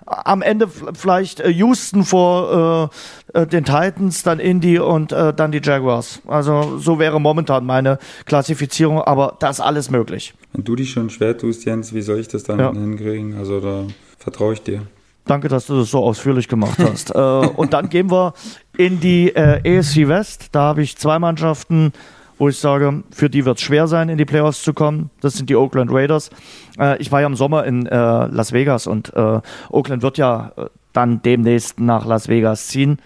Am Ende vielleicht äh, Houston vor äh, äh, den Titans, dann Indy und äh, dann die Jaguars. Also, so wäre momentan meine Klassifizierung, aber da ist alles möglich. Wenn du dich schon schwer tust, Jens, wie soll ich das dann ja. hinkriegen? Also, da vertraue ich dir. Danke, dass du das so ausführlich gemacht hast. äh, und dann gehen wir in die äh, AFC West. Da habe ich zwei Mannschaften wo ich sage, für die wird es schwer sein, in die Playoffs zu kommen. Das sind die Oakland Raiders. Äh, ich war ja im Sommer in äh, Las Vegas und äh, Oakland wird ja äh, dann demnächst nach Las Vegas ziehen.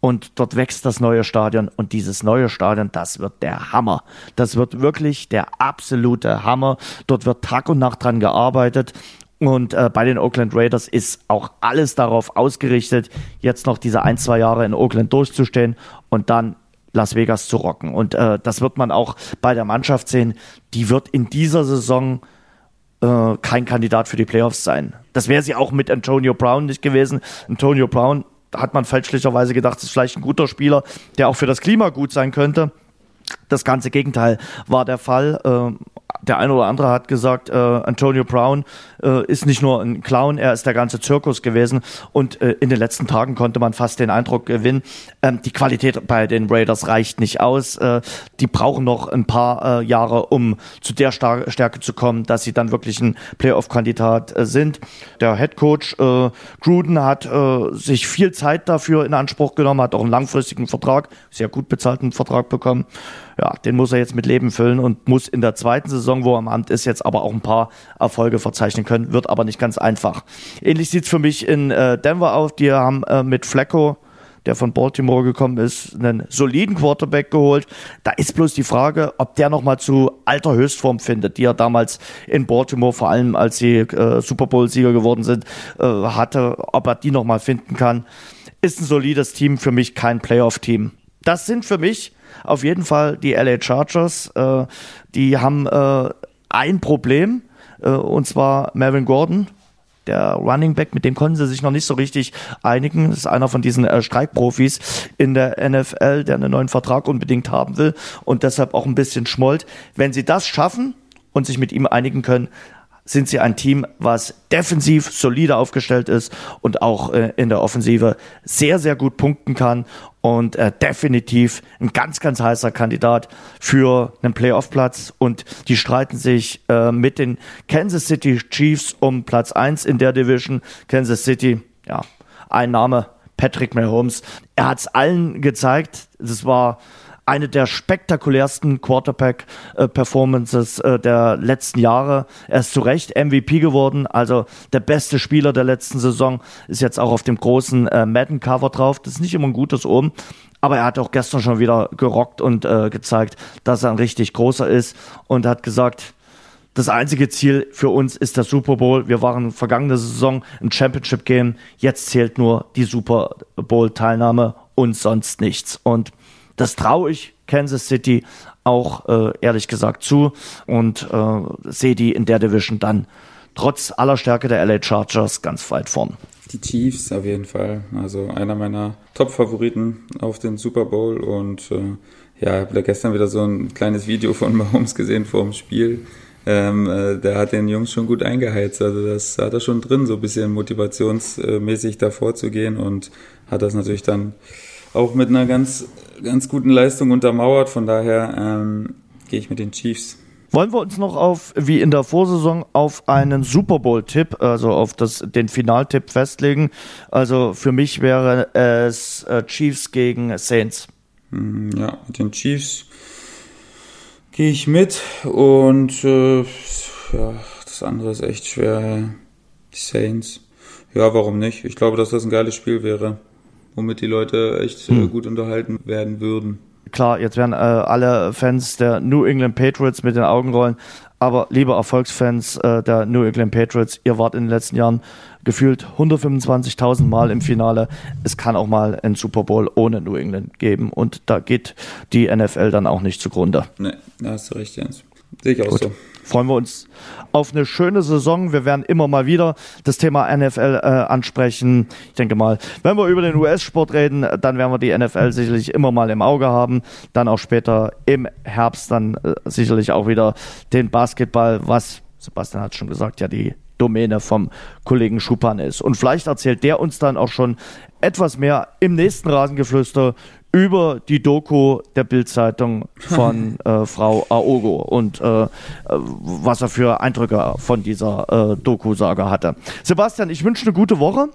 Und dort wächst das neue Stadion. Und dieses neue Stadion, das wird der Hammer. Das wird wirklich der absolute Hammer. Dort wird Tag und Nacht dran gearbeitet. Und äh, bei den Oakland Raiders ist auch alles darauf ausgerichtet, jetzt noch diese ein, zwei Jahre in Oakland durchzustehen und dann Las Vegas zu rocken. Und äh, das wird man auch bei der Mannschaft sehen. Die wird in dieser Saison äh, kein Kandidat für die Playoffs sein. Das wäre sie auch mit Antonio Brown nicht gewesen. Antonio Brown hat man fälschlicherweise gedacht, ist vielleicht ein guter Spieler, der auch für das Klima gut sein könnte. Das ganze Gegenteil war der Fall. Äh, der eine oder andere hat gesagt, äh, Antonio Brown äh, ist nicht nur ein Clown, er ist der ganze Zirkus gewesen. Und äh, in den letzten Tagen konnte man fast den Eindruck gewinnen, ähm, die Qualität bei den Raiders reicht nicht aus. Äh, die brauchen noch ein paar äh, Jahre, um zu der Star Stärke zu kommen, dass sie dann wirklich ein Playoff-Kandidat äh, sind. Der Head Coach äh, Gruden hat sich viel Zeit dafür in Anspruch genommen, hat auch einen langfristigen Vertrag, sehr gut bezahlten Vertrag bekommen ja, den muss er jetzt mit Leben füllen und muss in der zweiten Saison, wo er am Amt ist, jetzt aber auch ein paar Erfolge verzeichnen können. Wird aber nicht ganz einfach. Ähnlich sieht es für mich in äh, Denver aus. Die haben äh, mit Flecko der von Baltimore gekommen ist, einen soliden Quarterback geholt. Da ist bloß die Frage, ob der nochmal zu alter Höchstform findet, die er damals in Baltimore, vor allem als sie äh, Super Bowl-Sieger geworden sind, äh, hatte, ob er die nochmal finden kann. Ist ein solides Team, für mich kein Playoff-Team. Das sind für mich auf jeden Fall die LA Chargers. Äh, die haben äh, ein Problem, äh, und zwar Melvin Gordon. Der Running Back, mit dem konnten sie sich noch nicht so richtig einigen. Das ist einer von diesen äh, Streikprofis in der NFL, der einen neuen Vertrag unbedingt haben will und deshalb auch ein bisschen schmollt. Wenn sie das schaffen und sich mit ihm einigen können, sind sie ein Team, was defensiv solide aufgestellt ist und auch äh, in der Offensive sehr, sehr gut punkten kann und äh, definitiv ein ganz, ganz heißer Kandidat für einen Playoff-Platz. Und die streiten sich äh, mit den Kansas City Chiefs um Platz 1 in der Division. Kansas City, ja, ein Name, Patrick Mahomes. Er hat es allen gezeigt. Das war eine der spektakulärsten Quarterback-Performances äh, der letzten Jahre. Er ist zu Recht MVP geworden, also der beste Spieler der letzten Saison, ist jetzt auch auf dem großen äh, Madden-Cover drauf. Das ist nicht immer ein gutes Oben, aber er hat auch gestern schon wieder gerockt und äh, gezeigt, dass er ein richtig großer ist und hat gesagt, das einzige Ziel für uns ist der Super Bowl. Wir waren vergangene Saison im Championship Game. Jetzt zählt nur die Super Bowl Teilnahme und sonst nichts. Und das traue ich Kansas City auch äh, ehrlich gesagt zu und äh, sehe die in der Division dann trotz aller Stärke der LA Chargers ganz weit vorn. Die Chiefs auf jeden Fall. Also einer meiner Top-Favoriten auf den Super Bowl und äh, ja, ich habe da gestern wieder so ein kleines Video von Mahomes gesehen vor dem Spiel. Ähm, äh, der hat den Jungs schon gut eingeheizt. Also das hat er schon drin, so ein bisschen motivationsmäßig davor zu gehen und hat das natürlich dann auch mit einer ganz, ganz guten Leistung untermauert. Von daher ähm, gehe ich mit den Chiefs. Wollen wir uns noch auf, wie in der Vorsaison, auf einen Super Bowl-Tipp, also auf das, den Finaltipp festlegen? Also für mich wäre es äh, Chiefs gegen Saints. Hm, ja, mit den Chiefs gehe ich mit und äh, ja, das andere ist echt schwer. Die Saints. Ja, warum nicht? Ich glaube, dass das ein geiles Spiel wäre womit die Leute echt äh, hm. gut unterhalten werden würden. Klar, jetzt werden äh, alle Fans der New England Patriots mit den Augen rollen, aber liebe Erfolgsfans äh, der New England Patriots, ihr wart in den letzten Jahren gefühlt 125.000 Mal im Finale. Es kann auch mal einen Super Bowl ohne New England geben und da geht die NFL dann auch nicht zugrunde. Nee, da hast du recht, Jens. Sehe ich auch Gut. so freuen wir uns auf eine schöne Saison. Wir werden immer mal wieder das Thema NFL äh, ansprechen. Ich denke mal, wenn wir über den US-Sport reden, dann werden wir die NFL sicherlich immer mal im Auge haben. Dann auch später im Herbst dann äh, sicherlich auch wieder den Basketball, was Sebastian hat schon gesagt, ja die Domäne vom Kollegen Schupan ist. Und vielleicht erzählt der uns dann auch schon etwas mehr im nächsten Rasengeflüster über die Doku der Bildzeitung von äh, Frau Aogo und äh, was er für Eindrücke von dieser äh, Doku-Sage hatte. Sebastian, ich wünsche eine gute Woche.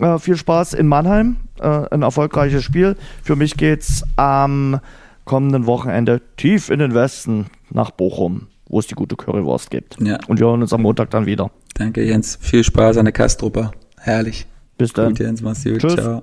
Äh, viel Spaß in Mannheim. Äh, ein erfolgreiches Spiel. Für mich geht's am kommenden Wochenende tief in den Westen nach Bochum, wo es die gute Currywurst gibt. Ja. Und wir hören uns am Montag dann wieder. Danke, Jens. Viel Spaß an der Kastrupper. Herrlich. Bis dann. Gut, Jens, mach's gut. Tschüss. Ciao.